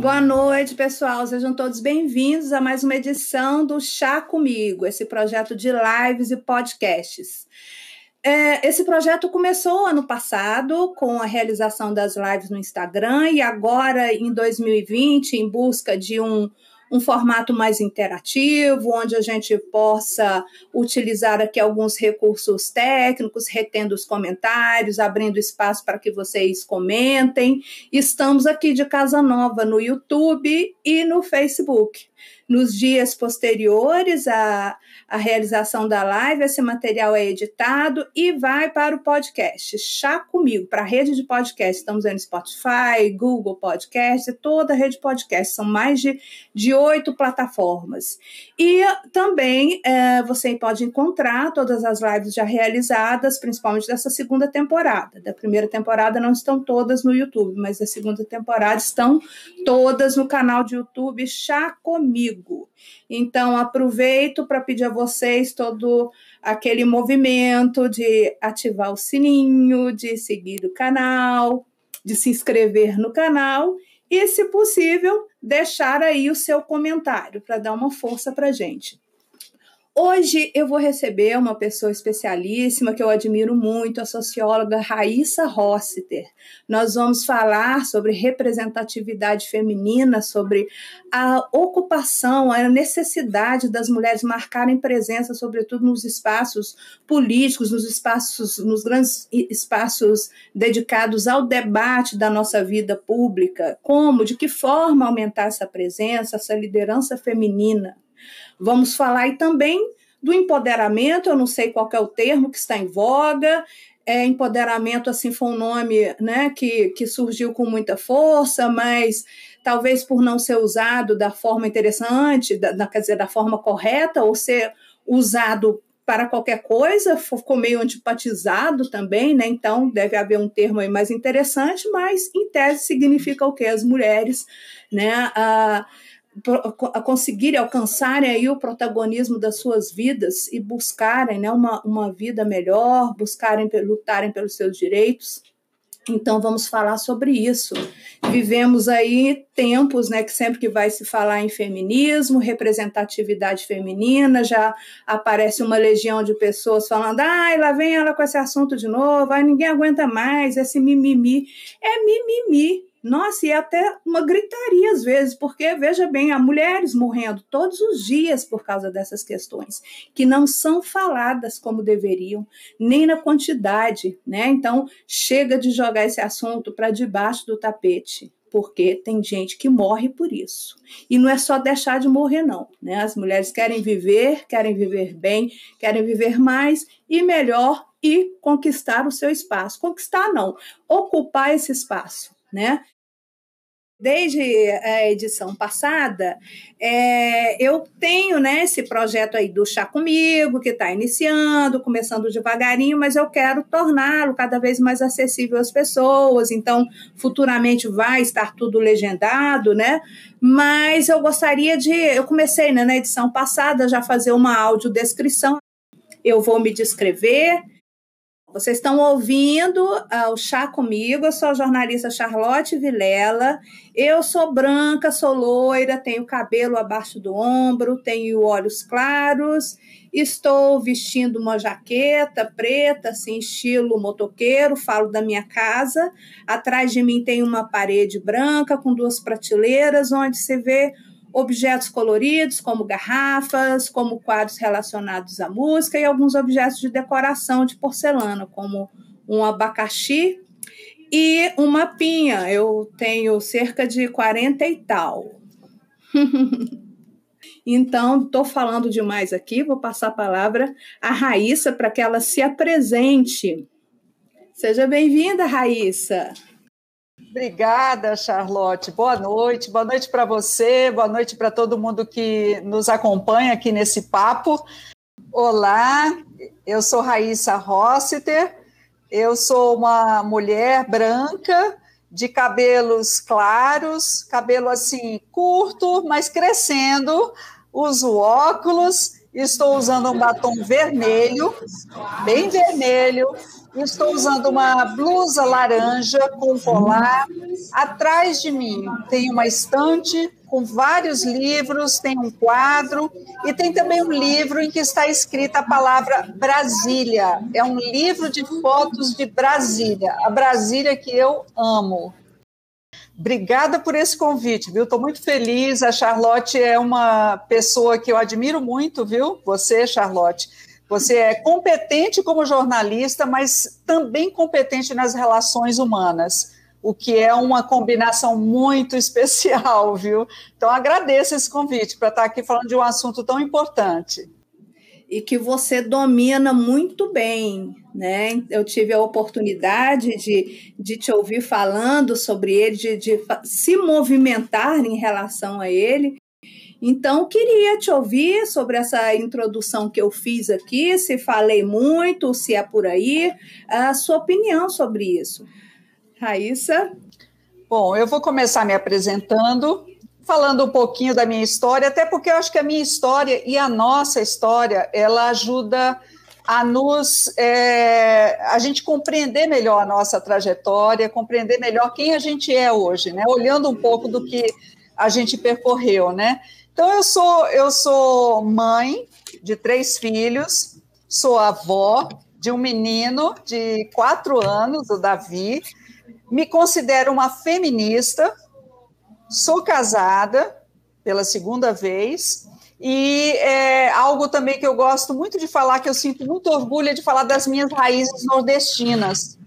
Boa noite, pessoal. Sejam todos bem-vindos a mais uma edição do Chá Comigo, esse projeto de lives e podcasts. É, esse projeto começou ano passado com a realização das lives no Instagram e agora em 2020, em busca de um um formato mais interativo, onde a gente possa utilizar aqui alguns recursos técnicos, retendo os comentários, abrindo espaço para que vocês comentem. Estamos aqui de Casa Nova no YouTube e no Facebook. Nos dias posteriores à, à realização da live, esse material é editado e vai para o podcast. Chá comigo, para a rede de podcast. Estamos no Spotify, Google Podcast, toda a rede de podcast. São mais de, de oito plataformas. E também é, você pode encontrar todas as lives já realizadas, principalmente dessa segunda temporada. Da primeira temporada não estão todas no YouTube, mas da segunda temporada estão todas no canal de YouTube Chá Comigo comigo. Então, aproveito para pedir a vocês todo aquele movimento de ativar o sininho, de seguir o canal, de se inscrever no canal e, se possível, deixar aí o seu comentário para dar uma força para gente. Hoje eu vou receber uma pessoa especialíssima que eu admiro muito, a socióloga Raíssa Rossiter. Nós vamos falar sobre representatividade feminina, sobre a ocupação, a necessidade das mulheres marcarem presença, sobretudo nos espaços políticos, nos espaços, nos grandes espaços dedicados ao debate da nossa vida pública. Como, de que forma aumentar essa presença, essa liderança feminina? Vamos falar aí também do empoderamento, eu não sei qual é o termo que está em voga, é, empoderamento assim foi um nome né, que, que surgiu com muita força, mas talvez por não ser usado da forma interessante, da, da, quer dizer, da forma correta, ou ser usado para qualquer coisa, ficou meio antipatizado também, né? Então deve haver um termo aí mais interessante, mas em tese significa o que? As mulheres, né? Ah, a conseguirem alcançarem aí o protagonismo das suas vidas e buscarem né, uma, uma vida melhor, buscarem lutarem pelos seus direitos. Então vamos falar sobre isso. Vivemos aí tempos, né, que sempre que vai se falar em feminismo, representatividade feminina, já aparece uma legião de pessoas falando: "Ai, lá vem ela com esse assunto de novo, ai, ninguém aguenta mais esse mimimi". É mimimi, nossa, e é até uma gritaria às vezes, porque veja bem, há mulheres morrendo todos os dias por causa dessas questões, que não são faladas como deveriam, nem na quantidade, né? Então, chega de jogar esse assunto para debaixo do tapete porque tem gente que morre por isso. E não é só deixar de morrer, não. Né? As mulheres querem viver, querem viver bem, querem viver mais e melhor e conquistar o seu espaço. Conquistar, não, ocupar esse espaço. Né? Desde a edição passada, é, eu tenho né, esse projeto aí do Chá Comigo, que está iniciando, começando devagarinho, mas eu quero torná-lo cada vez mais acessível às pessoas. Então, futuramente vai estar tudo legendado, né? Mas eu gostaria de. Eu comecei né, na edição passada já fazer uma audiodescrição. Eu vou me descrever, vocês estão ouvindo uh, o Chá Comigo, eu sou a jornalista Charlotte Vilela, eu sou branca, sou loira, tenho cabelo abaixo do ombro, tenho olhos claros, estou vestindo uma jaqueta preta, assim, estilo motoqueiro, falo da minha casa, atrás de mim tem uma parede branca com duas prateleiras, onde se vê objetos coloridos, como garrafas, como quadros relacionados à música e alguns objetos de decoração de porcelana, como um abacaxi e uma pinha. Eu tenho cerca de 40 e tal. então, estou falando demais aqui, vou passar a palavra à Raíssa para que ela se apresente. Seja bem-vinda, Raíssa. Obrigada, Charlotte. Boa noite. Boa noite para você, boa noite para todo mundo que nos acompanha aqui nesse papo. Olá, eu sou Raíssa Rossiter, eu sou uma mulher branca, de cabelos claros, cabelo assim curto, mas crescendo, uso óculos, estou usando um batom vermelho, bem vermelho, Estou usando uma blusa laranja com colar. Atrás de mim tem uma estante com vários livros, tem um quadro e tem também um livro em que está escrita a palavra Brasília. É um livro de fotos de Brasília, a Brasília que eu amo. Obrigada por esse convite, viu? Estou muito feliz. A Charlotte é uma pessoa que eu admiro muito, viu? Você, Charlotte você é competente como jornalista, mas também competente nas relações humanas, o que é uma combinação muito especial, viu? Então agradeço esse convite para estar aqui falando de um assunto tão importante. E que você domina muito bem, né? Eu tive a oportunidade de, de te ouvir falando sobre ele, de, de se movimentar em relação a ele, então, queria te ouvir sobre essa introdução que eu fiz aqui, se falei muito, se é por aí, a sua opinião sobre isso. Raíssa? Bom, eu vou começar me apresentando, falando um pouquinho da minha história, até porque eu acho que a minha história e a nossa história, ela ajuda a nos é, a gente compreender melhor a nossa trajetória, compreender melhor quem a gente é hoje, né? Olhando um pouco do que a gente percorreu, né? Então eu sou eu sou mãe de três filhos, sou avó de um menino de quatro anos, o Davi. Me considero uma feminista. Sou casada pela segunda vez e é algo também que eu gosto muito de falar, que eu sinto muito orgulho de falar das minhas raízes nordestinas.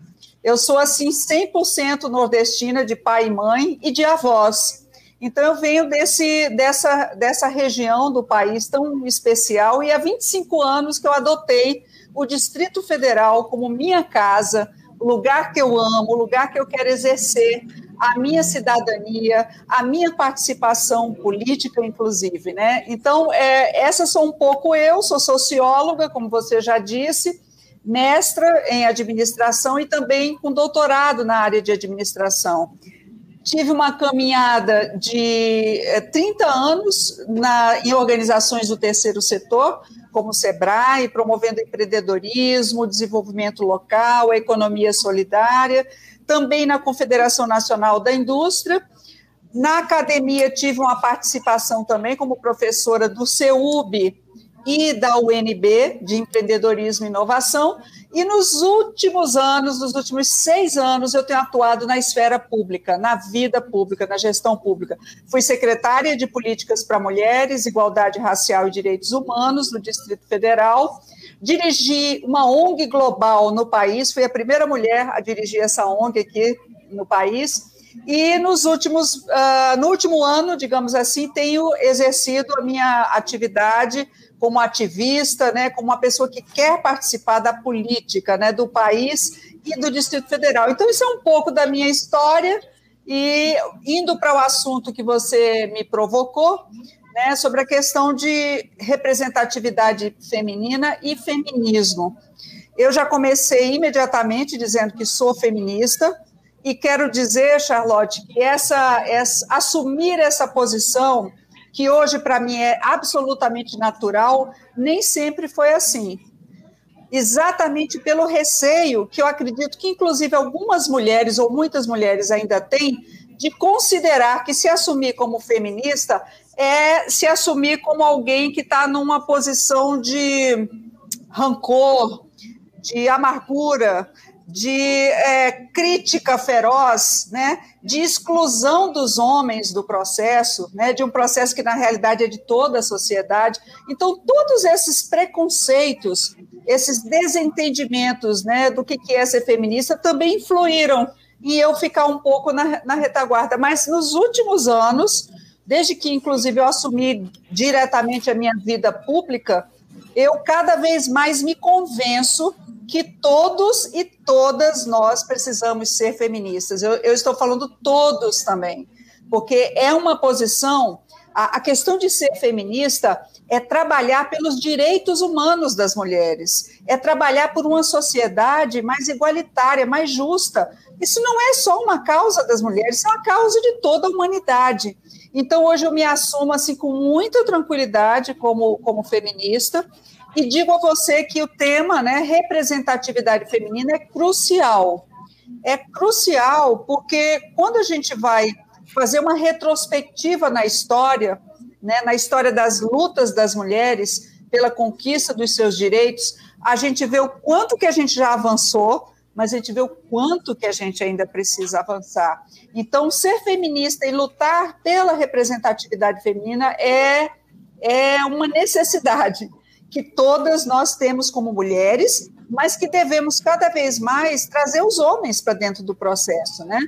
Eu sou assim 100% nordestina de pai e mãe e de avós. Então, eu venho desse, dessa, dessa região do país tão especial e há 25 anos que eu adotei o Distrito Federal como minha casa, lugar que eu amo, lugar que eu quero exercer a minha cidadania, a minha participação política, inclusive, né? Então, é, essa sou um pouco eu, sou socióloga, como você já disse, mestra em administração e também com doutorado na área de administração. Tive uma caminhada de 30 eh, anos na, em organizações do terceiro setor, como o SEBRAE, promovendo empreendedorismo, desenvolvimento local, economia solidária, também na Confederação Nacional da Indústria. Na academia, tive uma participação também como professora do CEUB e da UNB, de empreendedorismo e inovação, e nos últimos anos, nos últimos seis anos, eu tenho atuado na esfera pública, na vida pública, na gestão pública. Fui secretária de Políticas para Mulheres, Igualdade Racial e Direitos Humanos no Distrito Federal. Dirigi uma ONG global no país, fui a primeira mulher a dirigir essa ONG aqui no país. E nos últimos, uh, no último ano, digamos assim, tenho exercido a minha atividade como ativista, né, como uma pessoa que quer participar da política né, do país e do Distrito Federal. Então, isso é um pouco da minha história. E indo para o assunto que você me provocou, né, sobre a questão de representatividade feminina e feminismo. Eu já comecei imediatamente dizendo que sou feminista, e quero dizer, Charlotte, que essa, essa assumir essa posição que hoje para mim é absolutamente natural, nem sempre foi assim. Exatamente pelo receio que eu acredito que, inclusive, algumas mulheres, ou muitas mulheres ainda têm, de considerar que se assumir como feminista é se assumir como alguém que está numa posição de rancor, de amargura, de é, crítica feroz, né, de exclusão dos homens do processo, né, de um processo que na realidade é de toda a sociedade. Então, todos esses preconceitos, esses desentendimentos né, do que é ser feminista também influíram em eu ficar um pouco na, na retaguarda. Mas nos últimos anos, desde que inclusive eu assumi diretamente a minha vida pública, eu cada vez mais me convenço que todos e todas nós precisamos ser feministas. Eu, eu estou falando todos também, porque é uma posição. A, a questão de ser feminista é trabalhar pelos direitos humanos das mulheres, é trabalhar por uma sociedade mais igualitária, mais justa. Isso não é só uma causa das mulheres, é uma causa de toda a humanidade. Então, hoje eu me assumo assim com muita tranquilidade como, como feminista e digo a você que o tema, né, representatividade feminina, é crucial. É crucial porque quando a gente vai fazer uma retrospectiva na história, né, na história das lutas das mulheres pela conquista dos seus direitos, a gente vê o quanto que a gente já avançou, mas a gente vê o quanto que a gente ainda precisa avançar. Então, ser feminista e lutar pela representatividade feminina é, é uma necessidade que todas nós temos como mulheres, mas que devemos cada vez mais trazer os homens para dentro do processo, né?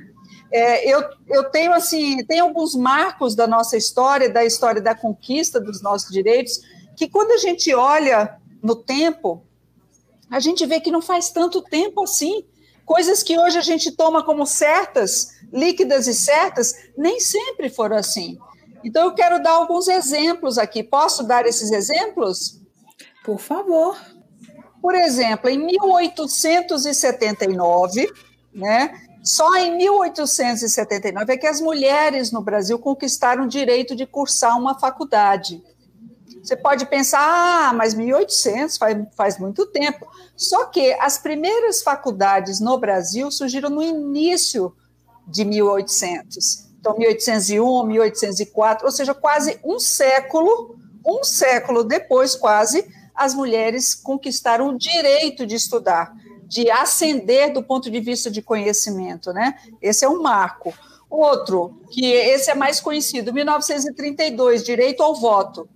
É, eu, eu tenho assim, tem alguns marcos da nossa história, da história da conquista dos nossos direitos, que quando a gente olha no tempo, a gente vê que não faz tanto tempo assim. Coisas que hoje a gente toma como certas, líquidas e certas, nem sempre foram assim. Então eu quero dar alguns exemplos aqui. Posso dar esses exemplos? Por favor. Por exemplo, em 1879, né, só em 1879 é que as mulheres no Brasil conquistaram o direito de cursar uma faculdade. Você pode pensar, ah, mas 1800 faz, faz muito tempo. Só que as primeiras faculdades no Brasil surgiram no início de 1800. Então, 1801, 1804, ou seja, quase um século, um século depois, quase, as mulheres conquistaram o direito de estudar de ascender do ponto de vista de conhecimento, né? Esse é um marco. Outro, que esse é mais conhecido, 1932, direito ao voto.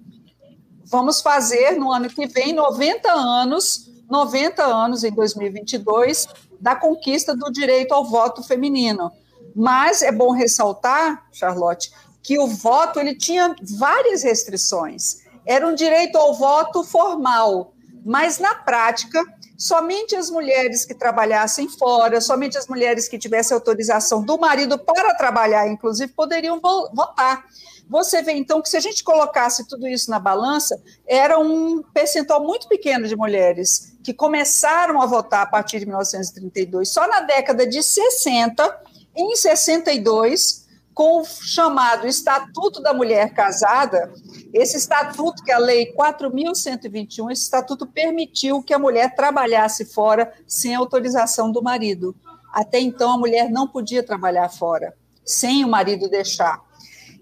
Vamos fazer no ano que vem 90 anos, 90 anos em 2022 da conquista do direito ao voto feminino. Mas é bom ressaltar, Charlotte, que o voto ele tinha várias restrições. Era um direito ao voto formal, mas na prática somente as mulheres que trabalhassem fora, somente as mulheres que tivessem autorização do marido para trabalhar, inclusive, poderiam votar. Você vê, então, que se a gente colocasse tudo isso na balança, era um percentual muito pequeno de mulheres que começaram a votar a partir de 1932. Só na década de 60, em 62, com o chamado Estatuto da Mulher Casada, esse estatuto, que é a Lei 4.121, esse estatuto permitiu que a mulher trabalhasse fora sem autorização do marido. Até então, a mulher não podia trabalhar fora, sem o marido deixar.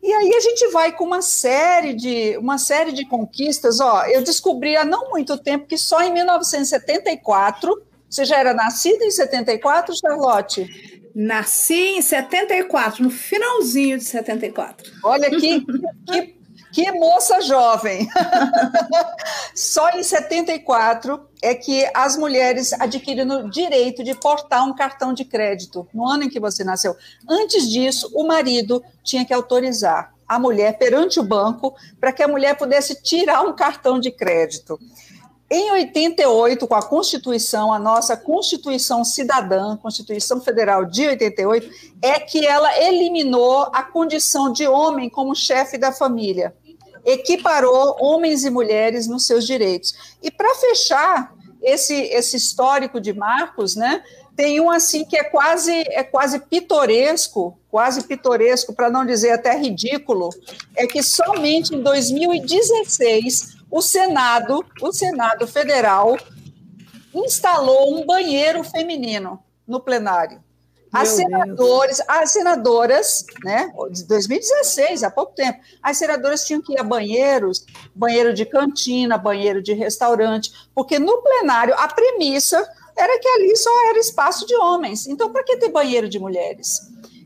E aí a gente vai com uma série de uma série de conquistas. Ó, eu descobri há não muito tempo que só em 1974, você já era nascida em 74, Charlotte? Nasci em 74, no finalzinho de 74. Olha que, que que moça jovem! Só em 74 é que as mulheres adquiriram o direito de portar um cartão de crédito no ano em que você nasceu. Antes disso, o marido tinha que autorizar a mulher perante o banco para que a mulher pudesse tirar um cartão de crédito. Em 88, com a Constituição, a nossa Constituição Cidadã, Constituição Federal de 88, é que ela eliminou a condição de homem como chefe da família equiparou homens e mulheres nos seus direitos. E para fechar esse, esse histórico de marcos, né, tem um assim que é quase é quase pitoresco, quase pitoresco, para não dizer até ridículo, é que somente em 2016 o Senado, o Senado Federal instalou um banheiro feminino no plenário. As senadores, as senadoras, né, de 2016, há pouco tempo, as senadoras tinham que ir a banheiros, banheiro de cantina, banheiro de restaurante, porque no plenário a premissa era que ali só era espaço de homens. Então, para que ter banheiro de mulheres?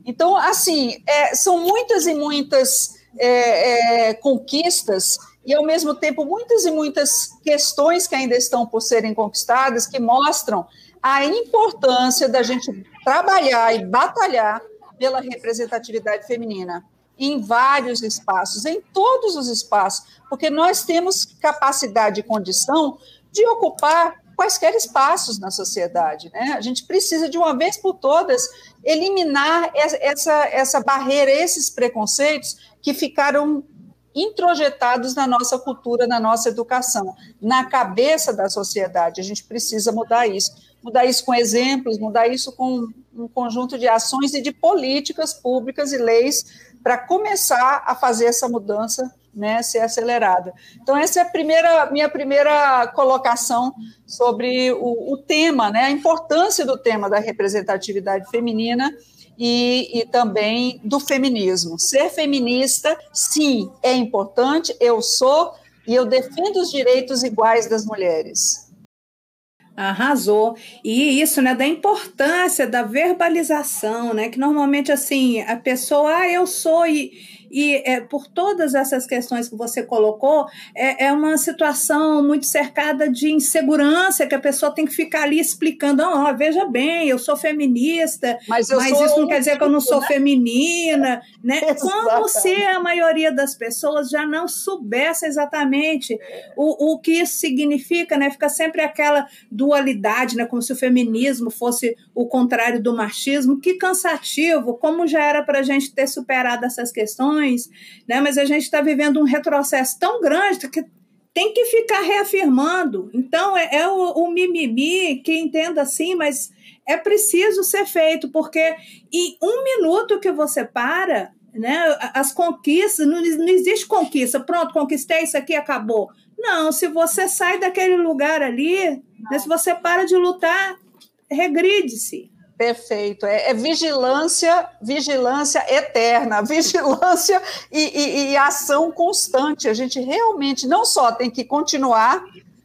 Então, assim, é, são muitas e muitas é, é, conquistas e, ao mesmo tempo, muitas e muitas questões que ainda estão por serem conquistadas que mostram a importância da gente trabalhar e batalhar pela representatividade feminina em vários espaços, em todos os espaços, porque nós temos capacidade e condição de ocupar quaisquer espaços na sociedade. Né? A gente precisa, de uma vez por todas, eliminar essa, essa barreira, esses preconceitos que ficaram introjetados na nossa cultura, na nossa educação, na cabeça da sociedade. A gente precisa mudar isso. Mudar isso com exemplos, mudar isso com um conjunto de ações e de políticas públicas e leis para começar a fazer essa mudança né, ser acelerada. Então, essa é a primeira, minha primeira colocação sobre o, o tema, né, a importância do tema da representatividade feminina e, e, também do feminismo. Ser feminista, sim, é importante, eu sou, e eu defendo os direitos iguais das mulheres. Arrasou. E isso, né, da importância da verbalização, né, que normalmente, assim, a pessoa, ah, eu sou, e e é, por todas essas questões que você colocou, é, é uma situação muito cercada de insegurança, que a pessoa tem que ficar ali explicando: oh, veja bem, eu sou feminista, mas, mas isso não quer dizer que eu não sou né? feminina. Né? Como se a maioria das pessoas já não soubesse exatamente o, o que isso significa, né? Fica sempre aquela dualidade, né? como se o feminismo fosse o contrário do machismo. Que cansativo, como já era para a gente ter superado essas questões né? mas a gente está vivendo um retrocesso tão grande que tem que ficar reafirmando. Então, é, é o, o, mimimi, que entenda assim, mas é preciso ser feito, porque em um minuto que você para, né, as conquistas, não, não existe conquista, pronto, conquistei isso aqui, acabou. Não, se você sai daquele lugar ali, né, se você para de lutar, regride-se. Perfeito. É, é, vigilância, vigilância eterna, vigilância e, e, e, ação constante. A gente realmente não só tem que continuar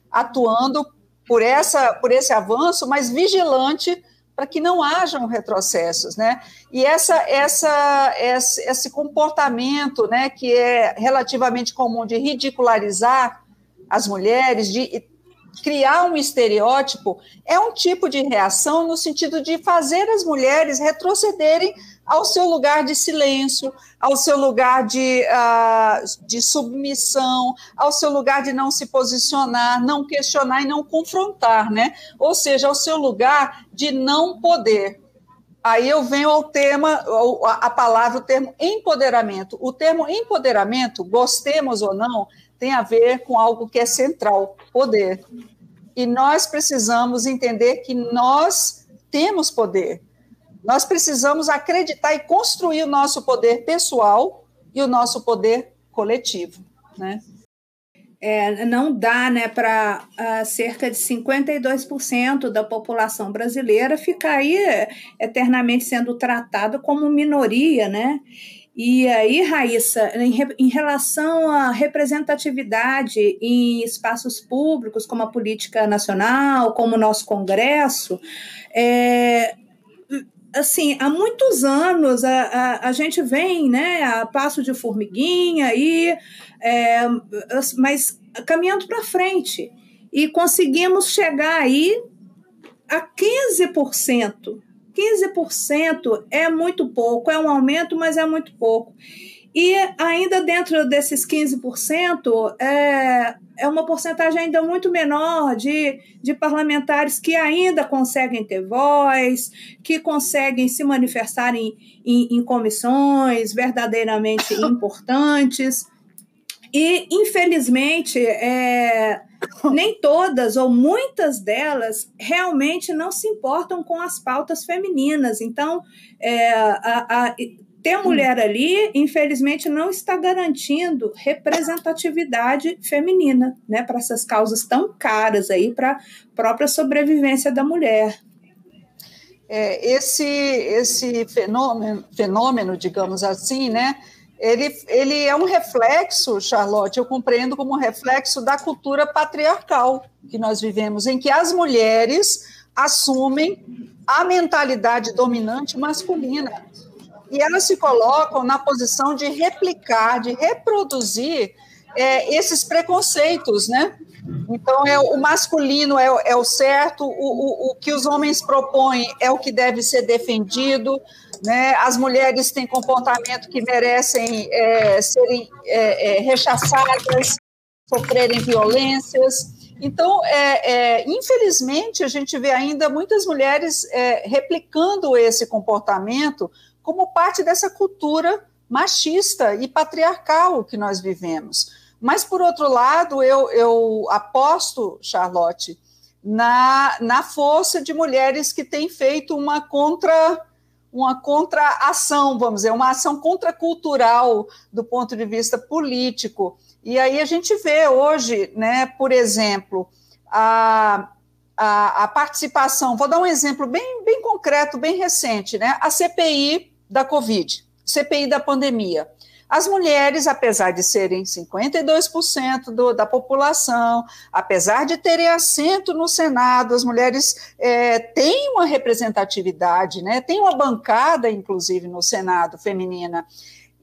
atuando por, essa, por esse avanço, mas vigilante para que não hajam retrocessos, né? E essa, essa, esse, esse comportamento, né, que é relativamente comum de ridicularizar as mulheres, de criar um estereótipo é um tipo de reação no sentido de fazer as mulheres retrocederem ao seu lugar de silêncio, ao seu lugar de, uh, de submissão, ao seu lugar de não se posicionar, não questionar e não confrontar, né? Ou seja, ao seu lugar de não poder. Aí eu venho ao tema, a palavra, o termo empoderamento. O termo empoderamento, gostemos ou não, tem a ver com algo que é central, poder. E nós precisamos entender que nós temos poder. Nós precisamos acreditar e construir o nosso poder pessoal e o nosso poder coletivo, né? É, não dá né, para uh, ah, cerca de 52% da população brasileira ficar aí eternamente sendo tratada como minoria, né? E aí, Raíssa, em, em, relação à representatividade em espaços públicos, como a política nacional, como o nosso Congresso, é, assim, há muitos anos a, a, a, gente vem né, a passo de formiguinha, e, é, mas caminhando para frente. E conseguimos chegar aí a 15% 15% é muito pouco, é um aumento, mas é muito pouco. E ainda dentro desses 15%, é, é uma porcentagem ainda muito menor de, de parlamentares que ainda conseguem ter voz, que conseguem se manifestar em, em, em comissões verdadeiramente importantes. E, infelizmente, é, nem todas ou muitas delas realmente não se importam com as pautas femininas. Então, é, a, a, ter mulher ali, infelizmente, não está garantindo representatividade feminina né, para essas causas tão caras aí para a própria sobrevivência da mulher. É, esse esse fenômeno, fenômeno, digamos assim, né, ele, ele é um reflexo, Charlotte, eu compreendo como um reflexo da cultura patriarcal que nós vivemos, em que as mulheres assumem a mentalidade dominante masculina. E elas se colocam na posição de replicar, de reproduzir é, esses preconceitos, né? Então, é, o masculino é, é o certo, o, o, o que os homens propõem é o que deve ser defendido, né? As mulheres têm comportamento que merecem é, serem é, é, rechaçadas, sofrerem violências. Então, é, é, infelizmente, a gente vê ainda muitas mulheres é, replicando esse comportamento como parte dessa cultura machista e patriarcal que nós vivemos. Mas, por outro lado, eu, eu aposto, Charlotte, na, na força de mulheres que têm feito uma contra uma contraação, vamos dizer, uma ação contracultural do ponto de vista político. E aí a gente vê hoje, né, por exemplo, a, a, a participação, vou dar um exemplo bem, bem concreto, bem recente, né, a CPI da Covid, CPI da pandemia. As mulheres, apesar de serem 52% do, da população, apesar de terem assento no Senado, as mulheres é, têm uma representatividade, né? tem uma bancada, inclusive, no Senado feminina.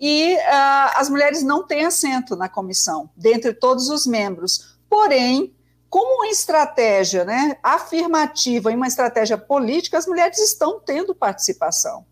E uh, as mulheres não têm assento na comissão, dentre todos os membros. Porém, como uma estratégia né, afirmativa e uma estratégia política, as mulheres estão tendo participação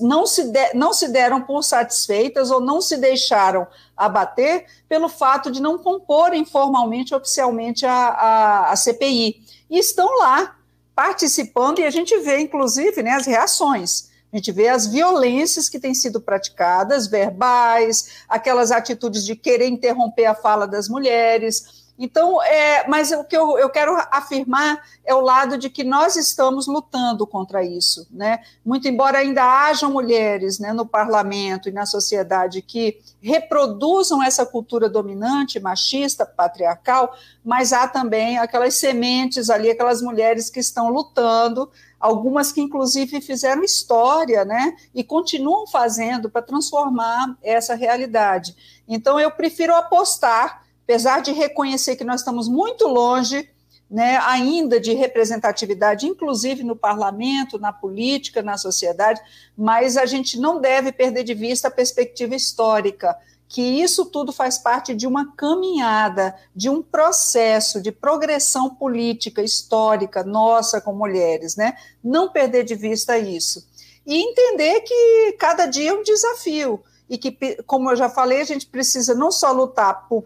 não se, de, não se deram por satisfeitas ou não se deixaram abater pelo fato de não comporem formalmente, oficialmente, a, a, a CPI. E estão lá, participando, e a gente vê, inclusive, né, as reações. A gente vê as violências que têm sido praticadas, verbais, aquelas atitudes de querer interromper a fala das mulheres, então, é, mas o que eu, eu quero afirmar é o lado de que nós estamos lutando contra isso, né? Muito embora ainda hajam mulheres né, no parlamento e na sociedade que reproduzam essa cultura dominante, machista, patriarcal, mas há também aquelas sementes ali, aquelas mulheres que estão lutando, algumas que inclusive fizeram história, né? E continuam fazendo para transformar essa realidade. Então, eu prefiro apostar apesar de reconhecer que nós estamos muito longe né, ainda de representatividade, inclusive no parlamento, na política, na sociedade, mas a gente não deve perder de vista a perspectiva histórica, que isso tudo faz parte de uma caminhada, de um processo de progressão política, histórica, nossa como mulheres, né? Não perder de vista isso. E entender que cada dia é um desafio e que, como eu já falei, a gente precisa não só lutar por,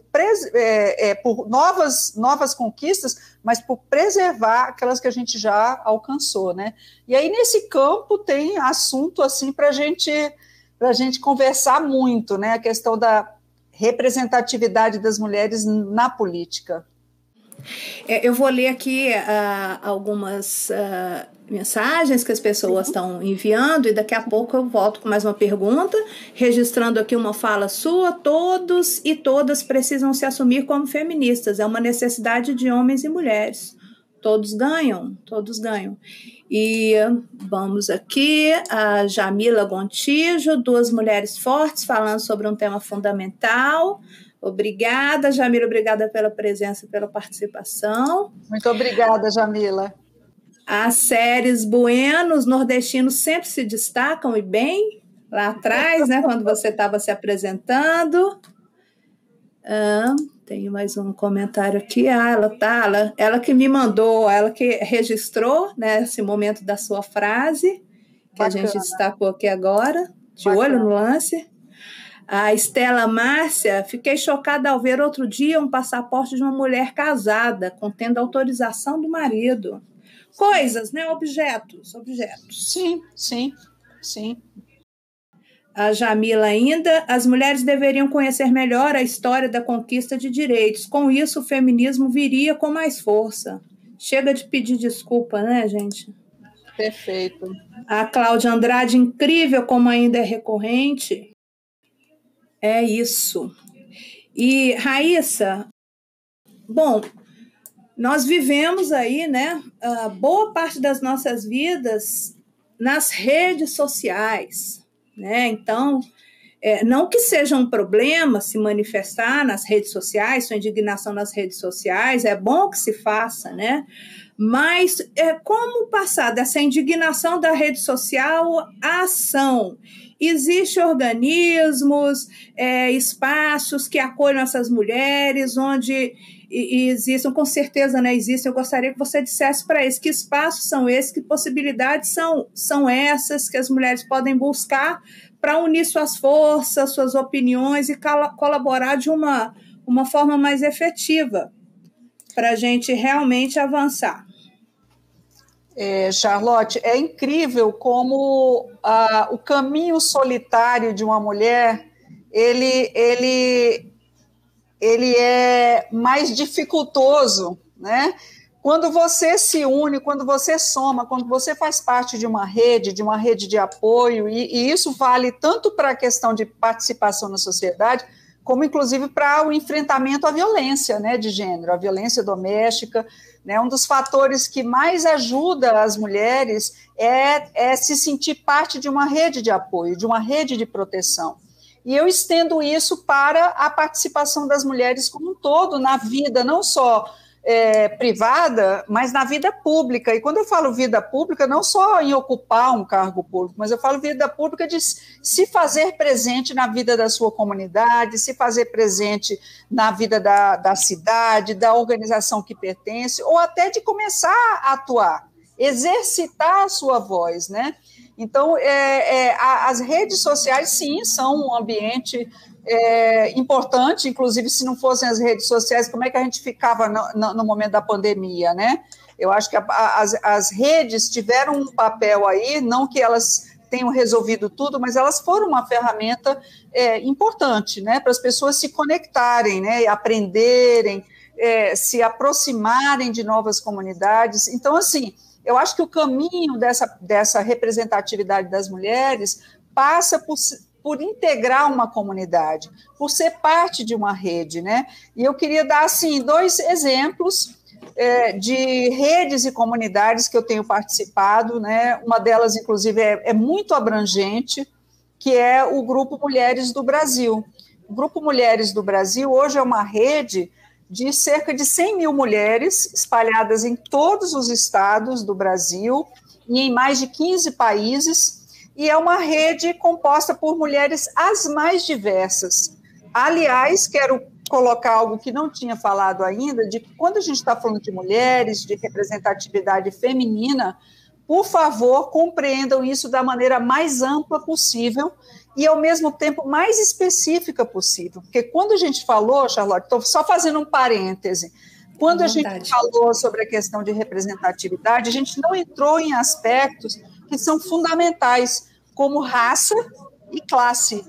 é, é, por novas, novas conquistas, mas por preservar aquelas que a gente já alcançou, né? E aí, nesse campo, tem assunto, assim, para gente, a gente conversar muito, né? A questão da representatividade das mulheres na política. É, eu vou ler aqui uh, algumas uh, mensagens que as pessoas estão enviando e daqui a pouco eu volto com mais uma pergunta, registrando aqui uma fala sua. Todos e todas precisam se assumir como feministas, é uma necessidade de homens e mulheres. Todos ganham, todos ganham. E vamos aqui, a Jamila Gontijo, duas mulheres fortes falando sobre um tema fundamental. Obrigada, Jamila, obrigada pela presença, pela participação. Muito obrigada, Jamila. As séries Buenos nordestinos sempre se destacam e bem lá atrás, né, quando você estava se apresentando. Ah, tem mais um comentário aqui. Ah, ela tá, ela, ela que me mandou, ela que registrou né, esse momento da sua frase, que Bacana. a gente destacou aqui agora, de Bacana. olho no lance. A Estela Márcia, fiquei chocada ao ver outro dia um passaporte de uma mulher casada, contendo autorização do marido coisas, né? Objetos, objetos. Sim, sim, sim. A Jamila ainda, as mulheres deveriam conhecer melhor a história da conquista de direitos. Com isso, o feminismo viria com mais força. Chega de pedir desculpa, né, gente? Perfeito. A Cláudia Andrade, incrível como ainda é recorrente. É isso. E Raíssa, bom, nós vivemos aí, né, boa parte das nossas vidas nas redes sociais, né? Então, é, não que seja um problema se manifestar nas redes sociais, sua indignação nas redes sociais, é bom que se faça, né? Mas é, como passar dessa indignação da rede social à ação? Existem organismos, é, espaços que acolhem essas mulheres, onde e, e existem, com certeza, né, existem. Eu gostaria que você dissesse para eles que espaços são esses, que possibilidades são, são essas que as mulheres podem buscar para unir suas forças, suas opiniões e colaborar de uma, uma forma mais efetiva. para a gente realmente avançar. É, Charlotte, é incrível como ah, o caminho solitário de uma mulher ele, ele, ele é mais dificultoso, né? Quando você se une, quando você soma, quando você faz parte de uma rede, de uma rede de apoio, e, e isso vale tanto para a questão de participação na sociedade, como inclusive para o enfrentamento à violência né, de gênero, a violência doméstica. Né, um dos fatores que mais ajuda as mulheres é, é se sentir parte de uma rede de apoio, de uma rede de proteção. E eu estendo isso para a participação das mulheres como um todo na vida, não só é, privada, mas na vida pública. E quando eu falo vida pública, não só em ocupar um cargo público, mas eu falo vida pública de se fazer presente na vida da sua comunidade, se fazer presente na vida da, da cidade, da organização que pertence, ou até de começar a atuar, exercitar a sua voz, né? Então, é, é, as redes sociais, sim, são um ambiente é, importante, inclusive se não fossem as redes sociais, como é que a gente ficava no, no, momento da pandemia, né? Eu acho que a, a, as, as redes tiveram um papel aí, não que elas tenham resolvido tudo, mas elas foram uma ferramenta é, importante, né, para as pessoas se conectarem, né, aprenderem, é, se aproximarem de novas comunidades. Então, assim, eu acho que o caminho dessa, dessa representatividade das mulheres passa por, por integrar uma comunidade, por ser parte de uma rede, né? E eu queria dar, assim, dois exemplos é, de redes e comunidades que eu tenho participado, né? Uma delas, inclusive, é, é muito abrangente, que é o Grupo Mulheres do Brasil. O Grupo Mulheres do Brasil hoje é uma rede de cerca de 100 mil mulheres espalhadas em todos os estados do Brasil e em mais de 15 países, e é uma rede composta por mulheres as mais diversas. Aliás, quero colocar algo que não tinha falado ainda, de que quando a gente está falando de mulheres, de representatividade feminina, por favor, compreendam isso da maneira mais ampla possível e, ao mesmo tempo, mais específica possível. Porque quando a gente falou, Charlotte, estou só fazendo um parêntese, quando a gente falou sobre a questão de representatividade, a gente não entrou em aspectos que são fundamentais, como raça e classe.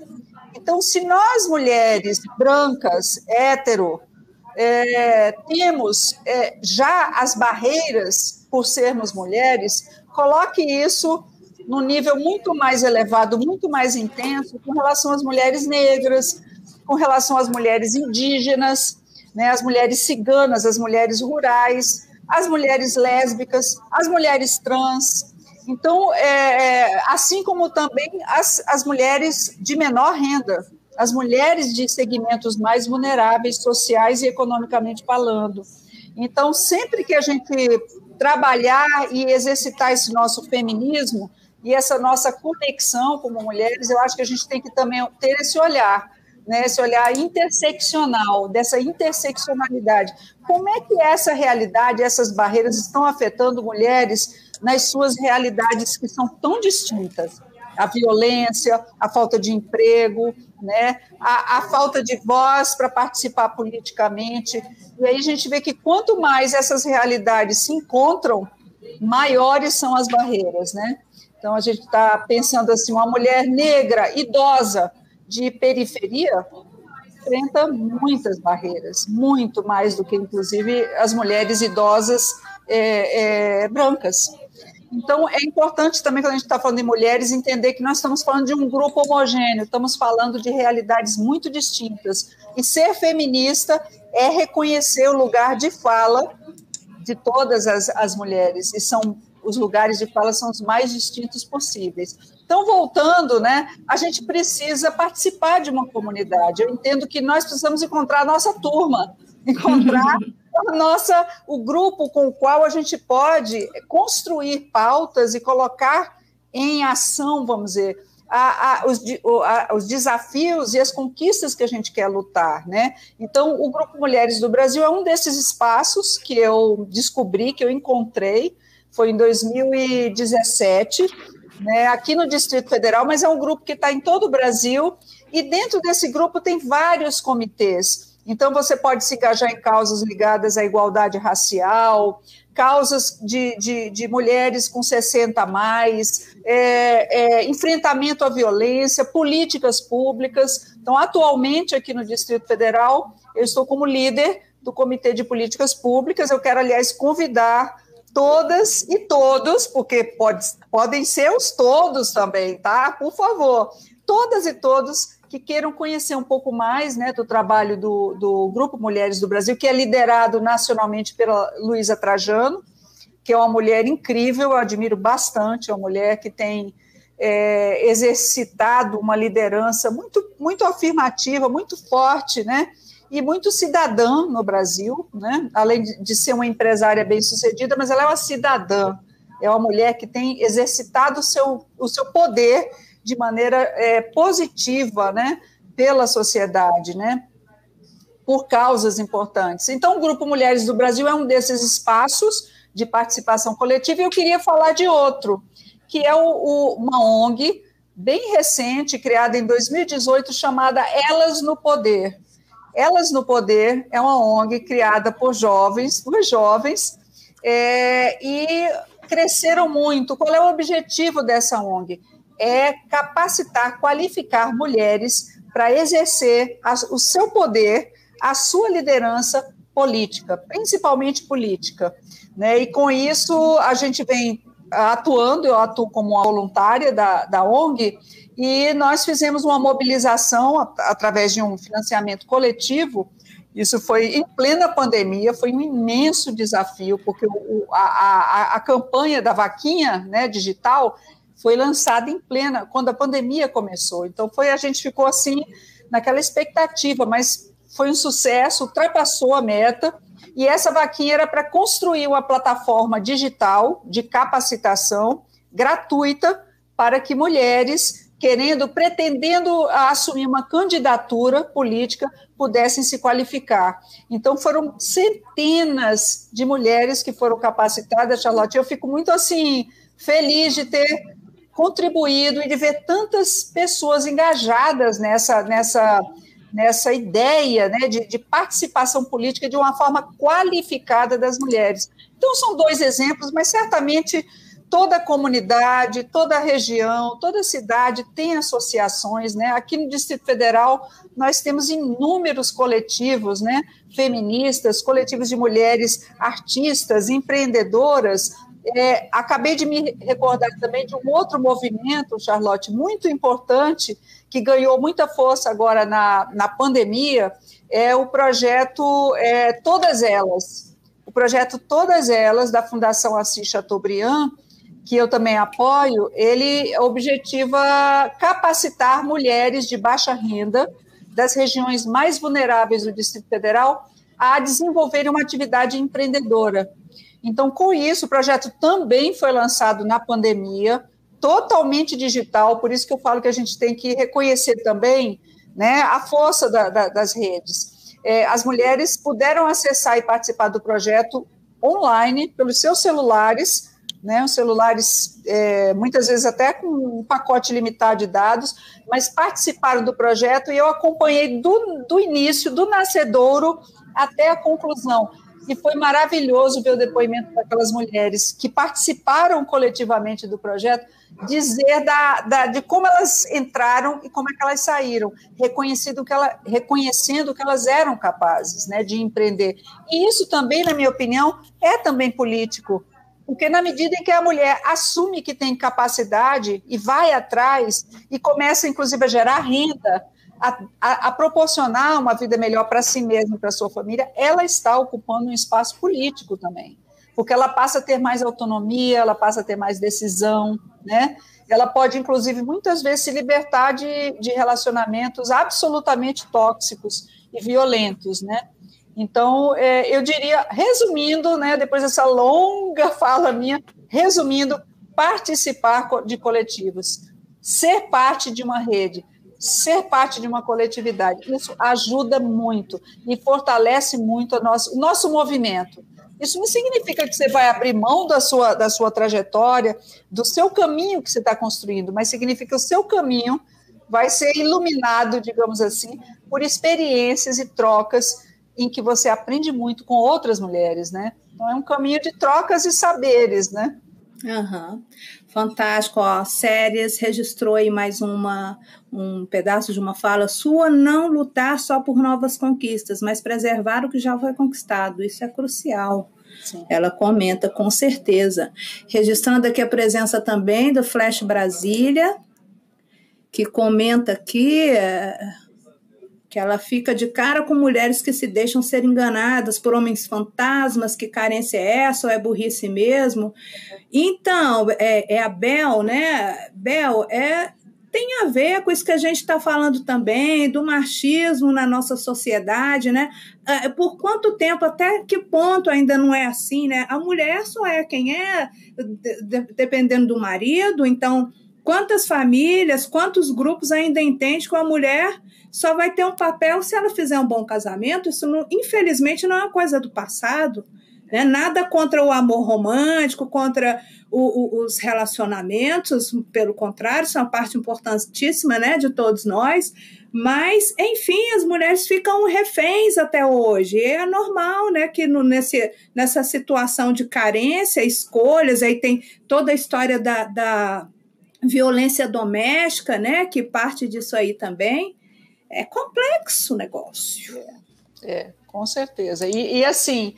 Então, se nós, mulheres brancas, hétero, é, temos é, já as barreiras por sermos mulheres, coloque isso num nível muito mais elevado, muito mais intenso, com relação às mulheres negras, com relação às mulheres indígenas, né, as mulheres ciganas, as mulheres rurais, as mulheres lésbicas, as mulheres trans, então, é, é, assim como também as, as mulheres de menor renda, as mulheres de segmentos mais vulneráveis, sociais e economicamente falando. Então, sempre que a gente trabalhar e exercitar esse nosso feminismo e essa nossa conexão como mulheres, eu acho que a gente tem que também ter esse olhar, né, esse olhar interseccional, dessa interseccionalidade. Como é que essa realidade, essas barreiras estão afetando mulheres nas suas realidades que são tão distintas. A violência, a falta de emprego, né, a, a falta de voz para participar politicamente. E aí a gente vê que quanto mais essas realidades se encontram, maiores são as barreiras, né? Então a gente está pensando assim, uma mulher negra, idosa, de periferia, enfrenta muitas barreiras, muito mais do que, inclusive, as mulheres idosas é, é, brancas. Então, é importante também, quando a gente está falando de mulheres, entender que nós estamos falando de um grupo homogêneo, estamos falando de realidades muito distintas. E ser feminista é reconhecer o lugar de fala de todas as, as mulheres, e são os lugares de fala são os mais distintos possíveis. Então, voltando, né, a gente precisa participar de uma comunidade. Eu entendo que nós precisamos encontrar a nossa turma, encontrar a nossa, o grupo com o qual a gente pode construir pautas e colocar em ação, vamos dizer, a, a, os, a, os, desafios e as conquistas que a gente quer lutar, né? Então, o Grupo Mulheres do Brasil é um desses espaços que eu descobri, que eu encontrei, foi em 2017, né, aqui no Distrito Federal, mas é um grupo que está em todo o Brasil, e dentro desse grupo tem vários comitês Então, você pode se engajar em causas ligadas à igualdade racial, causas de, de, de mulheres com 60 a mais, é, é, enfrentamento à violência, políticas públicas. Então, atualmente, aqui no Distrito Federal, eu estou como líder do Comitê de Políticas Públicas. Eu quero, aliás, convidar todas e todos, porque pode, podem ser os todos também, tá? Por favor, todas e todos que queiram conhecer um pouco mais né, do trabalho do, do Grupo Mulheres do Brasil, que é liderado nacionalmente pela Luísa Trajano, que é uma mulher incrível, eu admiro bastante, é uma mulher que tem é, exercitado uma liderança muito, muito afirmativa, muito forte, né? E muito cidadã no Brasil, né? Além de, ser uma empresária bem-sucedida, mas ela é uma cidadã, é uma mulher que tem exercitado o seu, o seu poder de maneira é, positiva, né, pela sociedade, né, por causas importantes. Então, o Grupo Mulheres do Brasil é um desses espaços de participação coletiva, e eu queria falar de outro, que é o, o, uma ONG bem recente, criada em 2018, chamada Elas no Poder. Elas no Poder é uma ONG criada por jovens, por jovens, é, e cresceram muito. Qual é o objetivo dessa ONG? é capacitar, qualificar mulheres para exercer a, o seu poder, a sua liderança política, principalmente política. Né? E com isso a gente vem atuando, eu atuo como voluntária da, da ONG, e nós fizemos uma mobilização através de um financiamento coletivo. Isso foi em plena pandemia, foi um imenso desafio, porque o, a, a, a campanha da vaquinha né, digital foi lançada em plena, quando a pandemia começou. Então, foi a gente ficou assim, naquela expectativa, mas foi um sucesso, ultrapassou a meta. E essa vaquinha era para construir uma plataforma digital de capacitação gratuita para que mulheres querendo, pretendendo assumir uma candidatura política, pudessem se qualificar. Então, foram centenas de mulheres que foram capacitadas, Charlotte. Eu fico muito assim feliz de ter contribuído e de ver tantas pessoas engajadas nessa, nessa, nessa ideia né, de, de participação política de uma forma qualificada das mulheres. Então, são dois exemplos, mas certamente toda comunidade, toda região, toda cidade tem associações, né? Aqui no Distrito Federal nós temos inúmeros coletivos, né? Feministas, coletivos de mulheres artistas, empreendedoras, é, acabei de me recordar também de um outro movimento, Charlotte, muito importante, que ganhou muita força agora na, na pandemia, é o projeto é, Todas Elas. O projeto Todas Elas, da Fundação Assis Chateaubriand, que eu também apoio, ele objetiva capacitar mulheres de baixa renda das regiões mais vulneráveis do Distrito Federal a desenvolverem uma atividade empreendedora. Então, com isso, o projeto também foi lançado na pandemia, totalmente digital, por isso que eu falo que a gente tem que reconhecer também né, a força da, da, das redes. É, as mulheres puderam acessar e participar do projeto online pelos seus celulares, né, os celulares é, muitas vezes até com um pacote limitado de dados, mas participaram do projeto e eu acompanhei do, do início, do nascedouro até a conclusão. E foi maravilhoso ver o depoimento daquelas mulheres que participaram coletivamente do projeto, dizer da, da, de como elas entraram e como é que elas saíram, reconhecendo que, ela, reconhecendo que elas eram capazes né, de empreender. E isso também, na minha opinião, é também político, porque na medida em que a mulher assume que tem capacidade e vai atrás e começa, inclusive, a gerar renda, a, a, a proporcionar uma vida melhor para si mesma e para sua família, ela está ocupando um espaço político também, porque ela passa a ter mais autonomia, ela passa a ter mais decisão, né? Ela pode, inclusive, muitas vezes se libertar de, de relacionamentos absolutamente tóxicos e violentos, né? Então, é, eu diria, resumindo, né, depois dessa longa fala minha, resumindo, participar de coletivos, ser parte de uma rede, ser parte de uma coletividade. Isso ajuda muito e fortalece muito nosso, o nosso movimento. Isso não significa que você vai abrir mão da sua, da sua trajetória, do seu caminho que você está construindo, mas significa que o seu caminho vai ser iluminado, digamos assim, por experiências e trocas em que você aprende muito com outras mulheres, né? Então é um caminho de trocas e saberes, né? Uhum. Fantástico, ó. Séries registrou aí mais uma, um pedaço de uma fala sua, não lutar só por novas conquistas, mas preservar o que já foi conquistado. Isso é crucial. Sim. Ela comenta com certeza. Registrando aqui a presença também do Flash Brasília, que comenta aqui é, que ela fica de cara com mulheres que se deixam ser enganadas por homens fantasmas, que carência é essa ou é burrice mesmo. Então, é, é a Bel, né? Bel é tem a ver com isso que a gente está falando também, do machismo na nossa sociedade, né? É, por quanto tempo, até que ponto ainda não é assim, né? A mulher só é quem é, dependendo do marido, então quantas famílias, quantos grupos ainda entendem que a mulher só vai ter um papel se ela fizer um bom casamento? Isso, não, infelizmente, não é uma coisa do passado. Né? Nada contra o amor romântico, contra o, o, os relacionamentos, pelo contrário, são uma parte importantíssima né, de todos nós. Mas, enfim, as mulheres ficam reféns até hoje. E é normal né, que no, nesse, nessa situação de carência, escolhas, aí tem toda a história da, da violência doméstica, né, que parte disso aí também. É complexo o negócio. É, é com certeza. E, e assim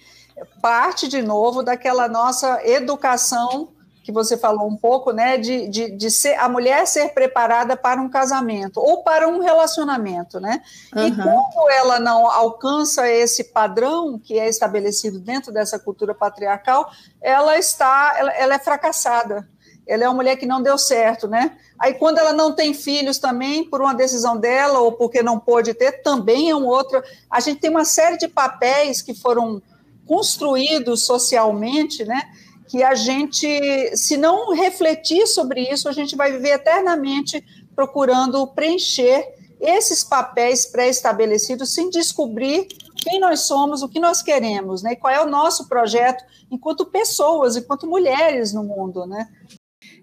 parte de novo daquela nossa educação que você falou um pouco, né, de, de, de ser a mulher ser preparada para um casamento ou para um relacionamento, né? Uhum. E quando ela não alcança esse padrão que é estabelecido dentro dessa cultura patriarcal, ela está, ela, ela é fracassada. Ela é uma mulher que não deu certo, né? Aí quando ela não tem filhos também, por uma decisão dela ou porque não pôde ter, também é um outro. A gente tem uma série de papéis que foram construídos socialmente, né? Que a gente, se não refletir sobre isso, a gente vai viver eternamente procurando preencher esses papéis pré-estabelecidos sem descobrir quem nós somos, o que nós queremos, né? E qual é o nosso projeto enquanto pessoas, enquanto mulheres no mundo, né?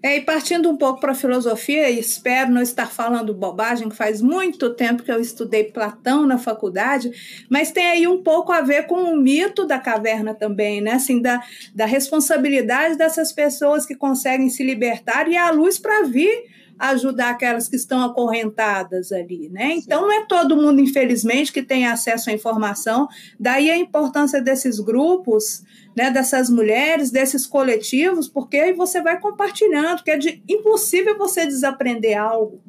É, e partindo um pouco para a filosofia, espero não estar falando bobagem, que faz muito tempo que eu estudei Platão na faculdade, mas tem aí um pouco a ver com o mito da caverna também, né? Assim, da, da responsabilidade dessas pessoas que conseguem se libertar e a luz para vir ajudar aquelas que estão acorrentadas ali, né? Então não é todo mundo, infelizmente, que tem acesso à informação. Daí a importância desses grupos, né? Dessas mulheres, desses coletivos, porque aí você vai compartilhando, porque é de, impossível você desaprender algo,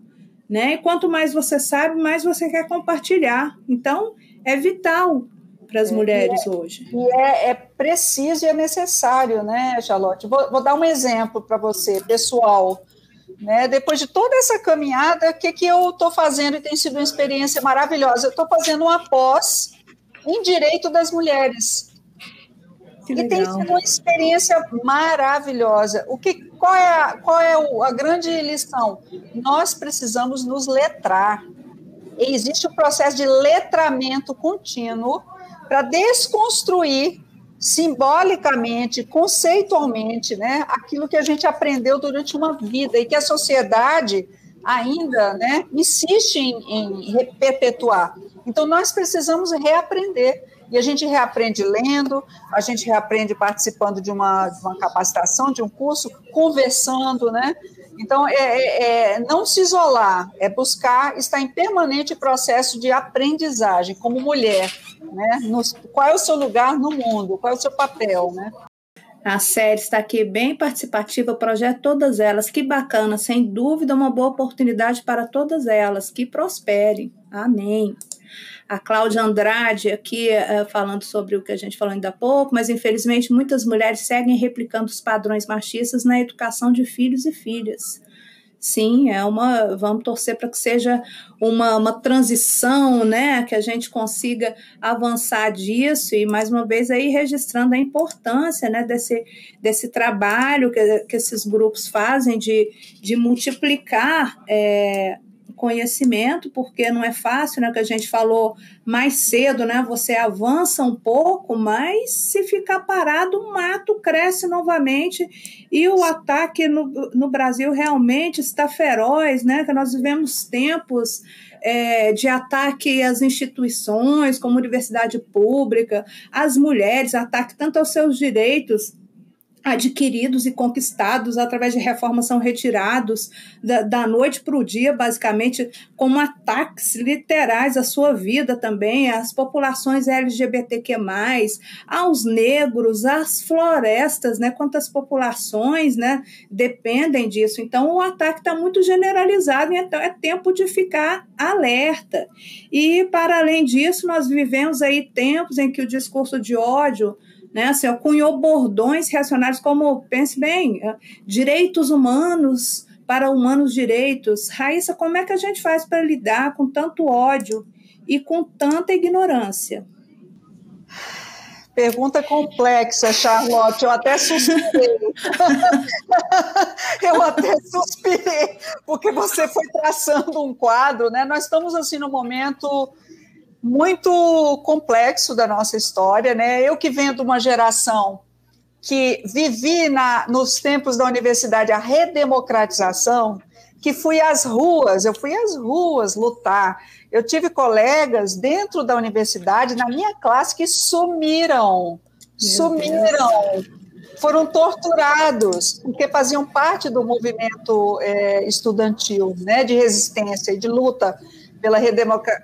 né? E quanto mais você sabe, mais você quer compartilhar. Então é vital para as é, mulheres é, hoje. E é, é, preciso e é necessário, né, Charlotte? Vou, vou dar um exemplo para você, pessoal. Né? Depois de toda essa caminhada, o que, que eu estou fazendo e tem sido uma experiência maravilhosa? Eu estou fazendo uma pós em direito das mulheres. E tem sido uma experiência maravilhosa. O que, qual é, a, qual é a grande lição? Nós precisamos nos letrar. E existe um processo de letramento contínuo para desconstruir simbolicamente, conceitualmente, né, aquilo que a gente aprendeu durante uma vida e que a sociedade ainda né, insiste em, em perpetuar. Então, nós precisamos reaprender. E a gente reaprende lendo, a gente reaprende participando de uma, de uma capacitação, de um curso, conversando, né? Então, é, é, é, não se isolar, é buscar estar em permanente processo de aprendizagem como mulher, né? Nos, qual é o seu lugar no mundo, qual é o seu papel, né? A série está aqui bem participativa, projeto todas elas, que bacana, sem dúvida uma boa oportunidade para todas elas, que prosperem. Amém a Cláudia Andrade aqui uh, falando sobre o que a gente falou ainda há pouco, mas infelizmente muitas mulheres seguem replicando os padrões machistas na educação de filhos e filhas. Sim, é uma. Vamos torcer para que seja uma, uma transição, né? Que a gente consiga avançar disso e mais uma vez aí registrando a importância, né? Desse, desse trabalho que, que esses grupos fazem de, de multiplicar é, conhecimento, porque não é fácil, né? Que a gente falou mais cedo, né? Você avança um pouco, mas se ficar parado, o mato cresce novamente e o ataque no, no Brasil realmente está feroz, né? Que nós vivemos tempos é, de ataque às instituições, como universidade pública, às mulheres, ataque tanto aos seus direitos adquiridos e conquistados através de reformas são retirados da, da noite para o dia, basicamente, como ataques literais à sua vida também, às populações LGBTQ+, aos negros, às florestas, né? Quantas populações, né? Dependem disso. Então, o ataque está muito generalizado então é tempo de ficar alerta. E, para além disso, nós vivemos aí tempos em que o discurso de ódio né? Assim, cunhou bordões reacionários como, pense bem, direitos humanos para humanos direitos. Raíssa, como é que a gente faz para lidar com tanto ódio e com tanta ignorância? Pergunta complexa, Charlotte. Eu até suspirei. eu até suspirei, porque você foi traçando um quadro, né? Nós estamos assim no momento muito complexo da nossa história, né? Eu que venho de uma geração que vivi na, nos tempos da universidade a redemocratização, que fui às ruas, eu fui às ruas lutar. Eu tive colegas dentro da universidade, na minha classe, que sumiram, Meu sumiram, Deus. foram torturados, porque faziam parte do movimento é, estudantil, né, de resistência e de luta pela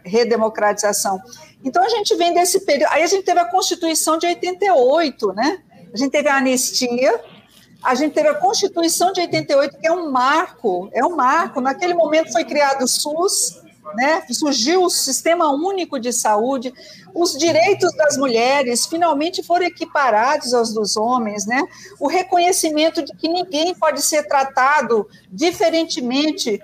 redemocratização. Então a gente vem desse período. Aí a gente teve a Constituição de 88, né? A gente teve a anistia, a gente teve a Constituição de 88, que é um marco, é um marco. Naquele momento foi criado o SUS, né? Surgiu o Sistema Único de Saúde, os direitos das mulheres finalmente foram equiparados aos dos homens, né? O reconhecimento de que ninguém pode ser tratado diferentemente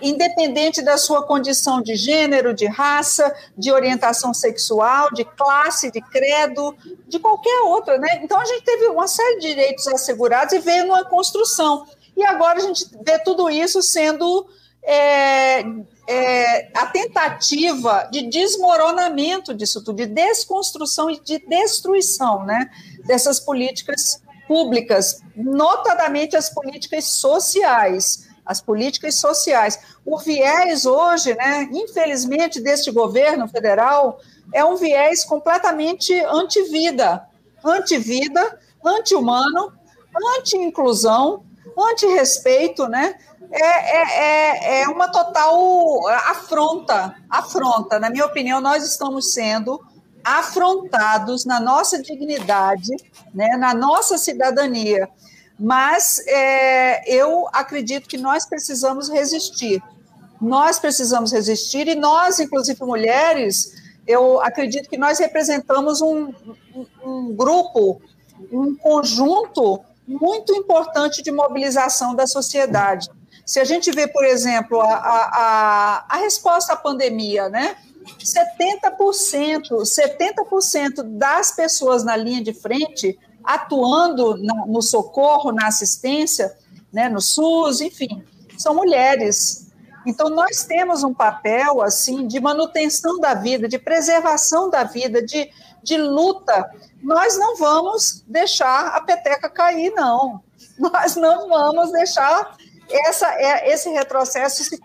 independente da sua condição de gênero, de raça, de orientação sexual, de classe, de credo, de qualquer outra, né? Então a gente teve uma série de direitos assegurados e veio numa construção. E agora a gente vê tudo isso sendo é, é, a tentativa de desmoronamento disso tudo, de desconstrução e de destruição, né? Dessas políticas públicas, notadamente as políticas sociais as políticas sociais. O viés hoje, né, infelizmente, deste governo federal é um viés completamente anti-vida, anti-vida, anti-humano, anti-inclusão, anti-respeito, né? É, é, é, é uma total afronta, afronta. Na minha opinião, nós estamos sendo afrontados na nossa dignidade, né, na nossa cidadania. Mas é, eu acredito que nós precisamos resistir. Nós precisamos resistir e nós, inclusive mulheres, eu acredito que nós representamos um, um, um grupo, um conjunto muito importante de mobilização da sociedade. Se a gente vê, por exemplo, a, a, a resposta à pandemia, né? 70%, 70% das pessoas na linha de frente atuando no socorro, na assistência, né, no SUS, enfim, são mulheres. Então, nós temos um papel, assim, de manutenção da vida, de preservação da vida, de, de luta. Nós não vamos deixar a peteca cair, não. Nós não vamos deixar essa, é, esse retrocesso se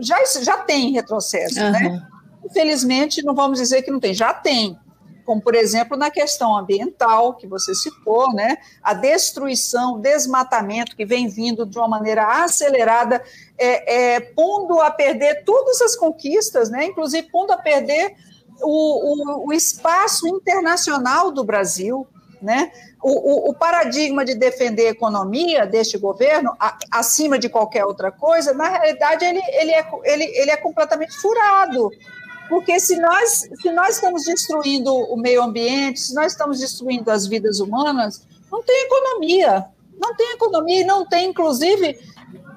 já já tem retrocesso, uhum. né? Infelizmente, não vamos dizer que não tem, já tem como por exemplo na questão ambiental que você citou, né, a destruição, desmatamento que vem vindo de uma maneira acelerada, é, é, pondo a perder todas as conquistas, né, inclusive pondo a perder o, o, o espaço internacional do Brasil, né, o, o, paradigma de defender a economia deste governo, a, acima de qualquer outra coisa, na realidade ele, ele, é, ele, ele é completamente furado, porque se nós, se nós estamos destruindo o meio ambiente, se nós estamos destruindo as vidas humanas, não tem economia. Não tem economia e não tem, inclusive,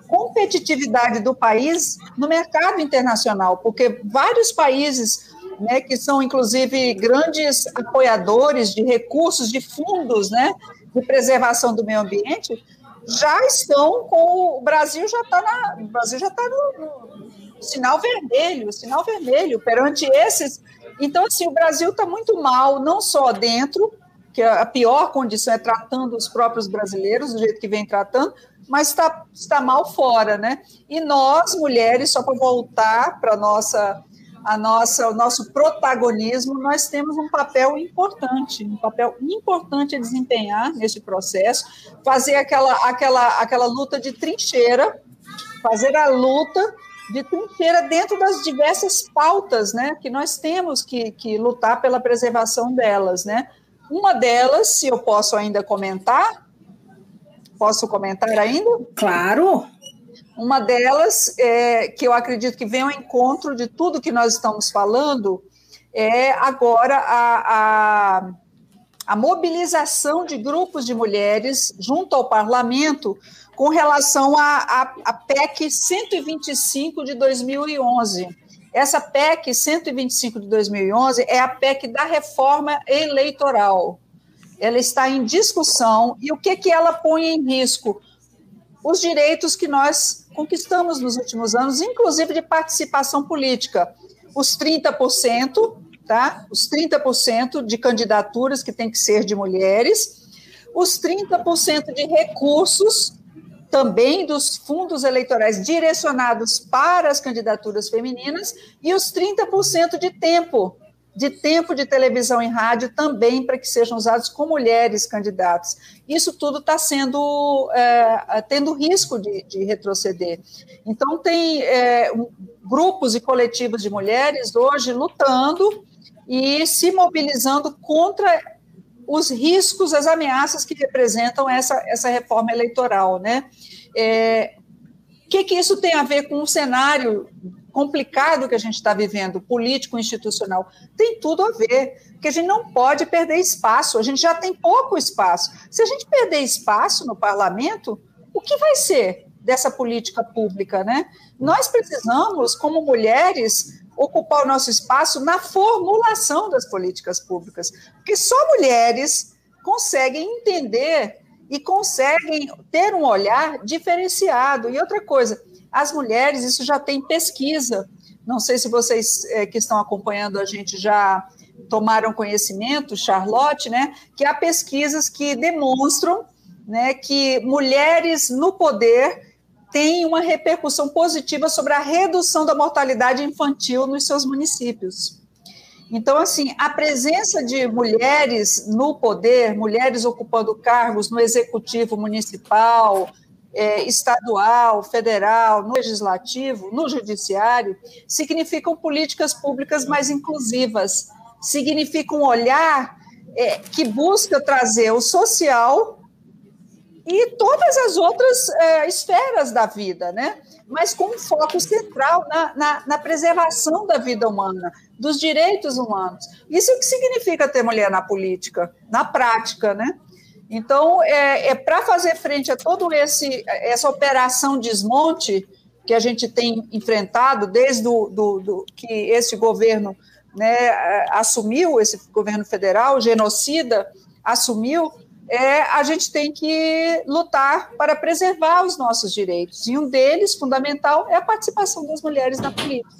competitividade do país no mercado internacional, porque vários países né, que são, inclusive, grandes apoiadores de recursos, de fundos né, de preservação do meio ambiente, já estão com o Brasil já está na o Brasil já está no, sinal vermelho, sinal vermelho perante esses. Então, assim, o Brasil está muito mal, não só dentro, que a pior condição é tratando os próprios brasileiros do jeito que vem tratando, mas está, está mal fora, né? E nós, mulheres, só para voltar para nossa a nossa, o nosso protagonismo, nós temos um papel importante, um papel importante a desempenhar nesse processo, fazer aquela, aquela, aquela luta de trincheira, fazer a luta de trincheira dentro das diversas pautas, né, que nós temos que, que lutar pela preservação delas, né. Uma delas, se eu posso ainda comentar, posso comentar ainda? Claro. Uma delas, é, que eu acredito que vem ao encontro de tudo que nós estamos falando, é agora a, a, a mobilização de grupos de mulheres junto ao parlamento com relação à PEC 125 de 2011. Essa PEC 125 de 2011 é a PEC da reforma eleitoral. Ela está em discussão e o que, que ela põe em risco? Os direitos que nós conquistamos nos últimos anos, inclusive de participação política. Os 30%, tá? Os 30% de candidaturas que tem que ser de mulheres, os 30% de recursos também dos fundos eleitorais direcionados para as candidaturas femininas e os 30% de tempo de tempo de televisão e rádio também para que sejam usados com mulheres candidatas. Isso tudo está sendo é, tendo risco de, de, retroceder. Então tem é, grupos e coletivos de mulheres hoje lutando e se mobilizando contra os riscos, as ameaças que representam essa, essa reforma eleitoral, né? É, o que, que isso tem a ver com o cenário complicado que a gente está vivendo, político, institucional, tem tudo a ver, porque a gente não pode perder espaço, a gente já tem pouco espaço. Se a gente perder espaço no parlamento, o que vai ser dessa política pública, né? Nós precisamos, como mulheres, ocupar o nosso espaço na formulação das políticas públicas, porque só mulheres conseguem entender e conseguem ter um olhar diferenciado. E outra coisa, as mulheres, isso já tem pesquisa. Não sei se vocês é, que estão acompanhando a gente já tomaram conhecimento, Charlotte, né? Que há pesquisas que demonstram né, que mulheres no poder têm uma repercussão positiva sobre a redução da mortalidade infantil nos seus municípios. Então, assim, a presença de mulheres no poder, mulheres ocupando cargos no executivo municipal, é, estadual, federal, no legislativo, no judiciário, significam políticas públicas mais inclusivas, significa um olhar é, que busca trazer o social e todas as outras é, esferas da vida, né? mas com um foco central na, na, na, preservação da vida humana, dos direitos humanos. Isso é o que significa ter mulher na política, na prática, né? Então, é, é para fazer frente a todo esse essa operação desmonte que a gente tem enfrentado desde do, do, do que esse governo né, assumiu, esse governo federal genocida assumiu, é, a gente tem que lutar para preservar os nossos direitos. E um deles, fundamental, é a participação das mulheres na política.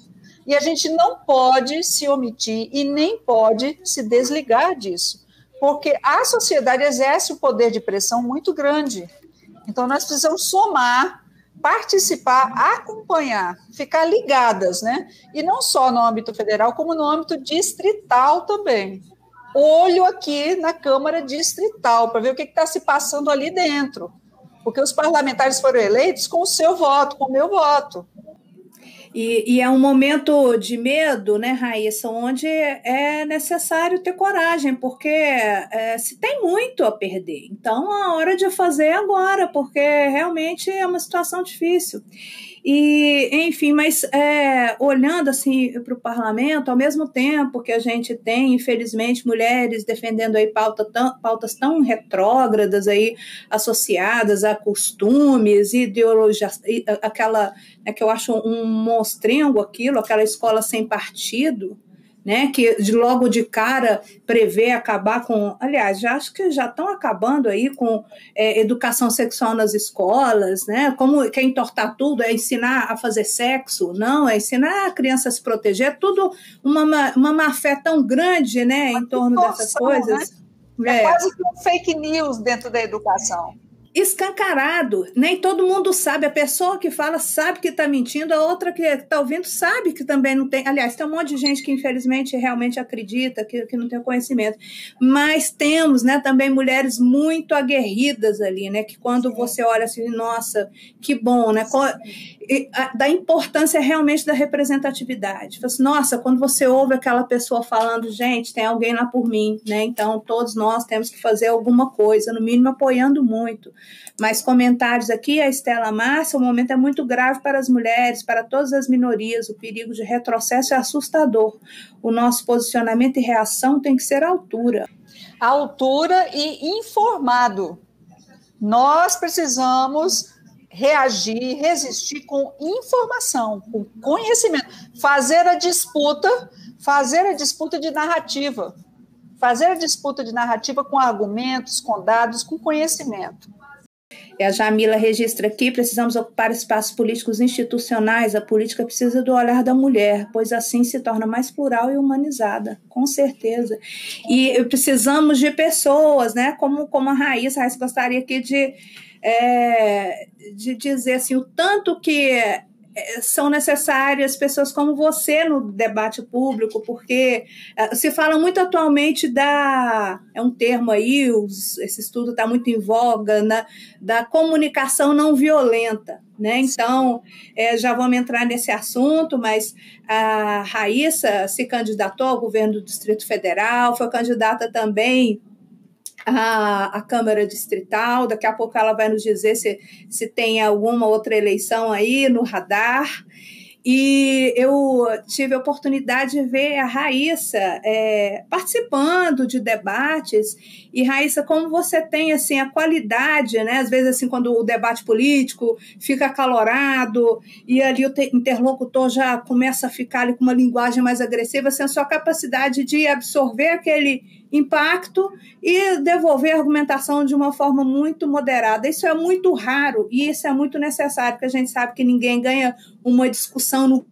E a gente não pode se omitir e nem pode se desligar disso porque a sociedade exerce um poder de pressão muito grande. Então, nós precisamos somar, participar, acompanhar, ficar ligadas, né? E não só no âmbito federal, como no âmbito distrital também. Olho aqui na Câmara Distrital, para ver o que está se passando ali dentro. Porque os parlamentares foram eleitos com o seu voto, com o meu voto. E, e, é um momento de medo, né, Raíssa, onde é necessário ter coragem, porque é, se tem muito a perder. Então, a hora de fazer é agora, porque realmente é uma situação difícil. E, enfim, mas é, olhando assim para o parlamento, ao mesmo tempo que a gente tem, infelizmente, mulheres defendendo aí pauta tão, pautas tão retrógradas aí, associadas a costumes, ideologias, aquela né, que eu acho um monstrengo aquilo, aquela escola sem partido, né, que de logo de cara prevê acabar com, aliás, já acho que já estão acabando aí com é, educação sexual nas escolas, né? Como quer entortar tudo, é ensinar a fazer sexo, não, é ensinar a criança a se proteger, é tudo uma, uma má fé tão grande, né, em torno dessas coisas. Né? É, é quase que um fake news dentro da educação escancarado. Nem todo mundo sabe. A pessoa que fala sabe que está mentindo, a outra que está ouvindo sabe que também não tem. Aliás, tem um monte de gente que infelizmente realmente acredita que, que não tem conhecimento. Mas temos né, também mulheres muito aguerridas ali, né? Que quando você olha assim, nossa, que bom, né? Da importância realmente da representatividade. Assim, nossa, quando você ouve aquela pessoa falando, gente, tem alguém lá por mim, né? Então todos nós temos que fazer alguma coisa, no mínimo apoiando muito. Mas comentários aqui, a Estela Márcia, o momento é muito grave para as mulheres, para todas as minorias, o perigo de retrocesso é assustador. O nosso posicionamento e reação tem que ser altura. Altura e informado. Nós precisamos reagir, resistir com informação, com conhecimento, fazer a disputa, fazer a disputa de narrativa, fazer a disputa de narrativa com argumentos, com dados, com conhecimento. E a Jamila registra aqui: precisamos ocupar espaços políticos institucionais. A política precisa do olhar da mulher, pois assim se torna mais plural e humanizada, com certeza. E precisamos de pessoas, né? Como, como a Raíssa, a Raíssa gostaria aqui de, é, de dizer assim, o tanto que são necessárias pessoas como você no debate público, porque é, se fala muito atualmente da. É um termo aí, esse estudo está muito em voga, na, da comunicação não violenta. Né? Então, é, já vamos entrar nesse assunto, mas a Raíssa se candidatou ao governo do Distrito Federal, foi candidata também a, a Câmara Distrital. Daqui a pouco ela vai nos dizer se, se tem alguma outra eleição aí no radar. E eu tive a oportunidade de ver a Raíssa é, participando de debates. E, Raíssa, como você tem assim a qualidade, né? Às vezes, assim, quando o debate político fica acalorado e ali o interlocutor já começa a ficar ali com uma linguagem mais agressiva, assim, a sua capacidade de absorver aquele impacto e devolver a argumentação de uma forma muito moderada. Isso é muito raro e isso é muito necessário, porque a gente sabe que ninguém ganha uma discussão no,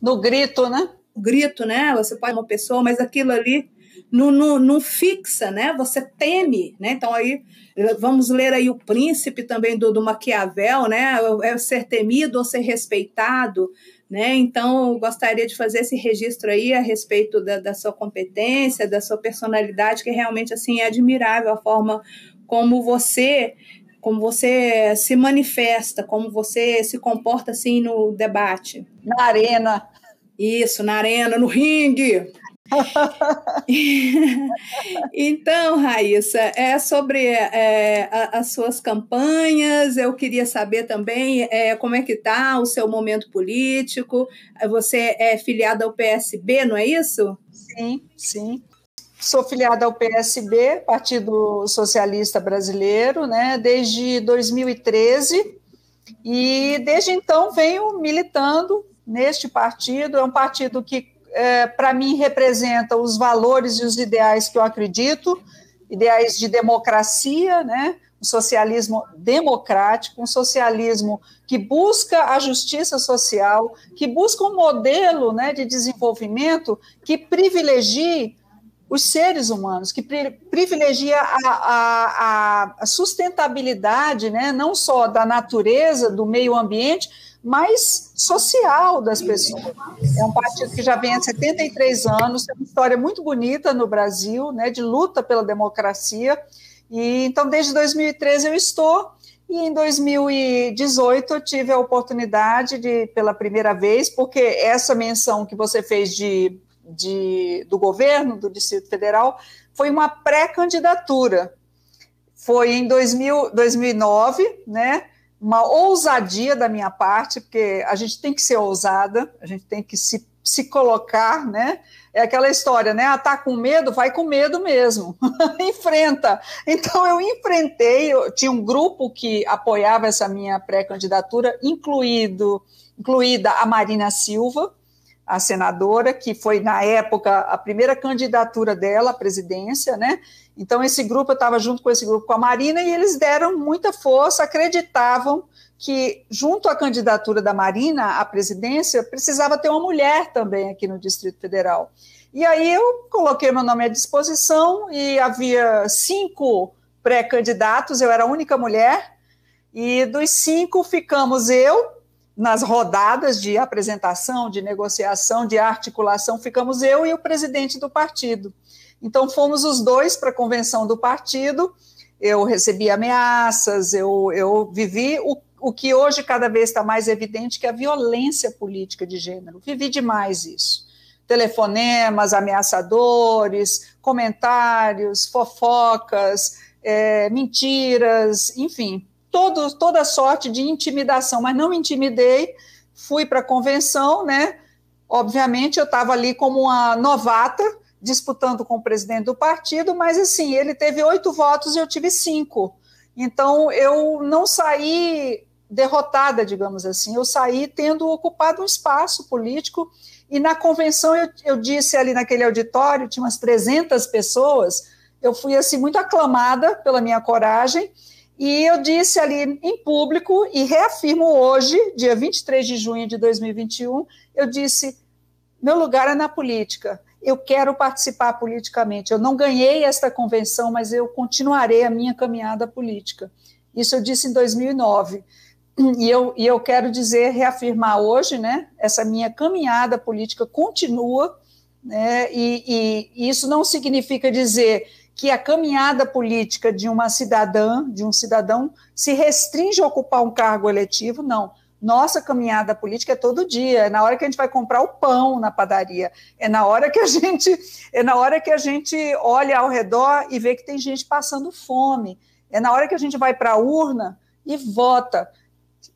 no grito, né? Grito, né? Você pode uma pessoa, mas aquilo ali não, não, não fixa, né? Você teme, né? Então aí vamos ler aí o príncipe também do, do Maquiavel, né? É ser temido ou ser respeitado. Né? Então, gostaria de fazer esse registro aí a respeito da, da, sua competência, da sua personalidade, que realmente assim é admirável a forma como você como você se manifesta, como você se comporta assim no debate. Na arena. Isso, na arena, no ringue. então, Raíssa, é sobre é, as suas campanhas. Eu queria saber também é, como é que está o seu momento político. Você é filiada ao PSB, não é isso? Sim, sim. Sou filiada ao PSB, Partido Socialista Brasileiro, né, desde 2013 e desde então venho militando neste partido. É um partido que é, para mim, representa os valores e os ideais que eu acredito, ideais de democracia, né? um socialismo democrático, um socialismo que busca a justiça social, que busca um modelo né, de desenvolvimento que privilegie os seres humanos, que privilegia a, a, a, sustentabilidade, né, não só da natureza, do meio ambiente, mais social das pessoas. É um partido que já vem há 73 anos, tem uma história muito bonita no Brasil, né, de luta pela democracia. E então desde 2013 eu estou e em 2018 eu tive a oportunidade de pela primeira vez, porque essa menção que você fez de, de do governo do Distrito Federal foi uma pré-candidatura. Foi em 2000, 2009, né? Uma ousadia da minha parte, porque a gente tem que ser ousada, a gente tem que se, se colocar, né? É aquela história, né? Ah, tá com medo, vai com medo mesmo, enfrenta. Então eu enfrentei, eu, tinha um grupo que apoiava essa minha pré-candidatura, incluído, incluída a Marina Silva, a senadora, que foi, na época, a primeira candidatura dela à presidência, né? Então, esse grupo, eu estava junto com esse grupo com a Marina, e eles deram muita força, acreditavam que, junto à candidatura da Marina à presidência, precisava ter uma mulher também aqui no Distrito Federal. E aí eu coloquei meu nome à disposição, e havia cinco pré-candidatos, eu era a única mulher, e dos cinco ficamos eu, nas rodadas de apresentação, de negociação, de articulação, ficamos eu e o presidente do partido. Então, fomos os dois para a convenção do partido. Eu recebi ameaças, eu, eu vivi o, o que hoje cada vez está mais evidente, que é a violência política de gênero. Vivi demais isso. Telefonemas ameaçadores, comentários, fofocas, é, mentiras, enfim, todo, toda sorte de intimidação, mas não me intimidei, fui para a convenção, né? Obviamente, eu estava ali como uma novata, disputando com o presidente do partido, mas assim, ele teve oito votos e eu tive cinco. Então, eu não saí derrotada, digamos assim, eu saí tendo ocupado um espaço político, e na convenção eu, eu disse ali naquele auditório, tinha umas 300 pessoas, eu fui assim muito aclamada pela minha coragem, e eu disse ali em público, e reafirmo hoje, dia 23 de junho de 2021, eu disse: meu lugar é na política. Eu quero participar politicamente. Eu não ganhei esta convenção, mas eu continuarei a minha caminhada política. Isso eu disse em 2009. E eu, e eu quero dizer, reafirmar hoje, né? Essa minha caminhada política continua, né? E, e isso não significa dizer que a caminhada política de uma cidadã, de um cidadão, se restringe a ocupar um cargo eletivo, não. Nossa caminhada política é todo dia, é na hora que a gente vai comprar o pão na padaria, é na hora que a gente, é na hora que a gente olha ao redor e vê que tem gente passando fome, é na hora que a gente vai para a urna e vota.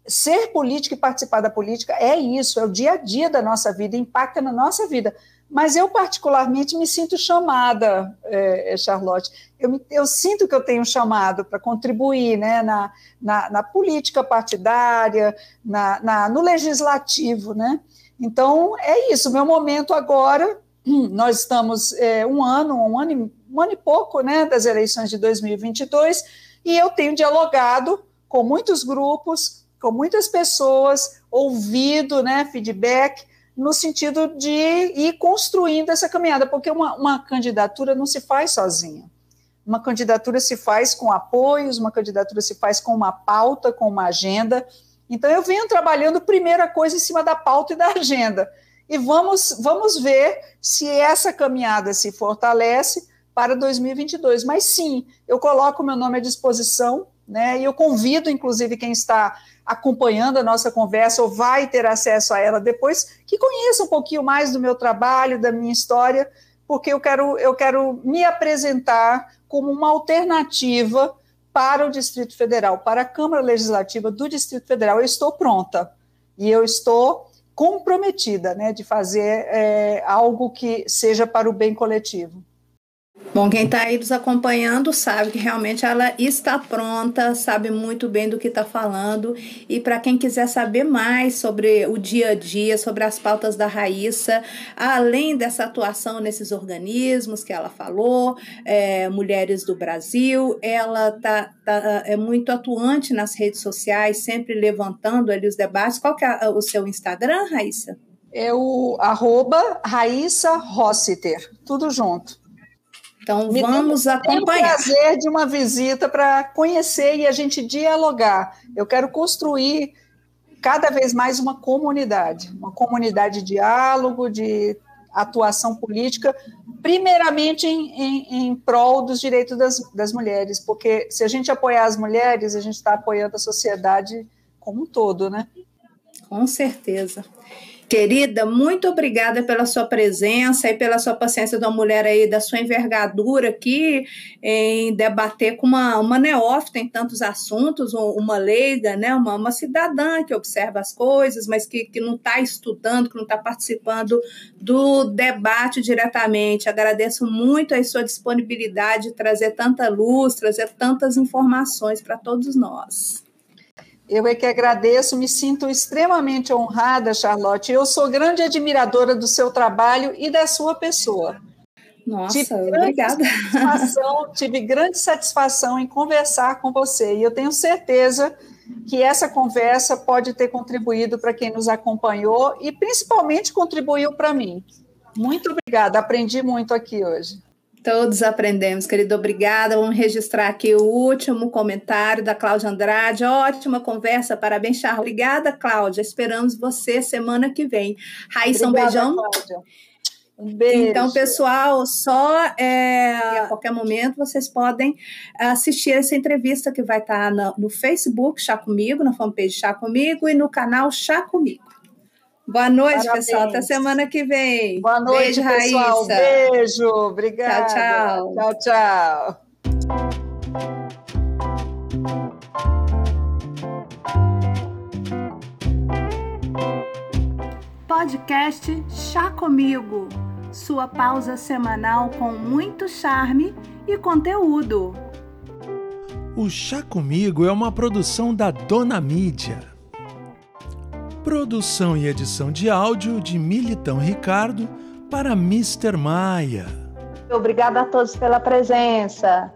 Ser político e participar da política é isso, é o dia a dia da nossa vida, impacta na nossa vida. Mas eu, particularmente, me sinto chamada, é, Charlotte. Eu, me, eu, sinto que eu tenho chamado para contribuir né, na, na, na, política partidária, na, na, no legislativo. Né? Então, é isso. Meu momento agora, nós estamos é, um ano, um ano, e, um ano e pouco né, das eleições de 2022, e eu tenho dialogado com muitos grupos, com muitas pessoas, ouvido né, feedback no sentido de ir construindo essa caminhada, porque uma, uma candidatura não se faz sozinha. Uma candidatura se faz com apoios, uma candidatura se faz com uma pauta, com uma agenda. Então, eu venho trabalhando primeira coisa em cima da pauta e da agenda. E vamos, vamos ver se essa caminhada se fortalece para 2022. Mas sim, eu coloco meu nome à disposição, né? E eu convido, inclusive, quem está acompanhando a nossa conversa ou vai ter acesso a ela depois, que conheça um pouquinho mais do meu trabalho, da minha história, porque eu quero, eu quero me apresentar como uma alternativa para o Distrito Federal, para a Câmara Legislativa do Distrito Federal. Eu estou pronta e eu estou comprometida né, de fazer é, algo que seja para o bem coletivo. Bom, quem está aí nos acompanhando sabe que realmente ela está pronta, sabe muito bem do que está falando. E para quem quiser saber mais sobre o dia a dia, sobre as pautas da Raíssa, além dessa atuação nesses organismos que ela falou, é, Mulheres do Brasil, ela tá, tá, é muito atuante nas redes sociais, sempre levantando ali os debates. Qual que é o seu Instagram, Raíssa? É o arroba Raíssa Rossiter, tudo junto. Então Me vamos acompanhar. É o prazer de uma visita para conhecer e a gente dialogar. Eu quero construir cada vez mais uma comunidade, uma comunidade de diálogo, de atuação política, primeiramente em, em, em prol dos direitos das, das mulheres, porque se a gente apoiar as mulheres, a gente está apoiando a sociedade como um todo, né? Com certeza. Querida, muito obrigada pela sua presença e pela sua paciência de uma mulher aí da sua envergadura aqui em debater com uma, uma neófita em tantos assuntos, uma leiga, né, uma, uma cidadã que observa as coisas, mas que, que não está estudando, que não está participando do debate diretamente. Agradeço muito a sua disponibilidade de trazer tanta luz, trazer tantas informações para todos nós. Eu é que agradeço, me sinto extremamente honrada, Charlotte. Eu sou grande admiradora do seu trabalho e da sua pessoa. Nossa, tive obrigada. Tive grande satisfação em conversar com você e eu tenho certeza que essa conversa pode ter contribuído para quem nos acompanhou e principalmente contribuiu para mim. Muito obrigada, aprendi muito aqui hoje. Todos aprendemos, querido. Obrigada. Vamos registrar aqui o último comentário da Cláudia Andrade. Ótima conversa, parabéns, Charles. Obrigada, Cláudia. Esperamos você semana que vem. Raíssa, um beijão. Cláudia. Um beijo. Então, pessoal, só é, a qualquer momento vocês podem assistir essa entrevista que vai estar no, no Facebook Chá Comigo, na fanpage Chá Comigo e no canal Chá Comigo. Boa noite, Parabéns. pessoal. Até semana que vem. Boa noite, Beijo, pessoal. Raíssa. Beijo. Obrigada. Tchau, tchau. Tchau, tchau. Podcast Chá Comigo. Sua pausa semanal com muito charme e conteúdo. O Chá Comigo é uma produção da Dona Mídia. Produção e edição de áudio de Militão Ricardo para Mr. Maia. Obrigada a todos pela presença.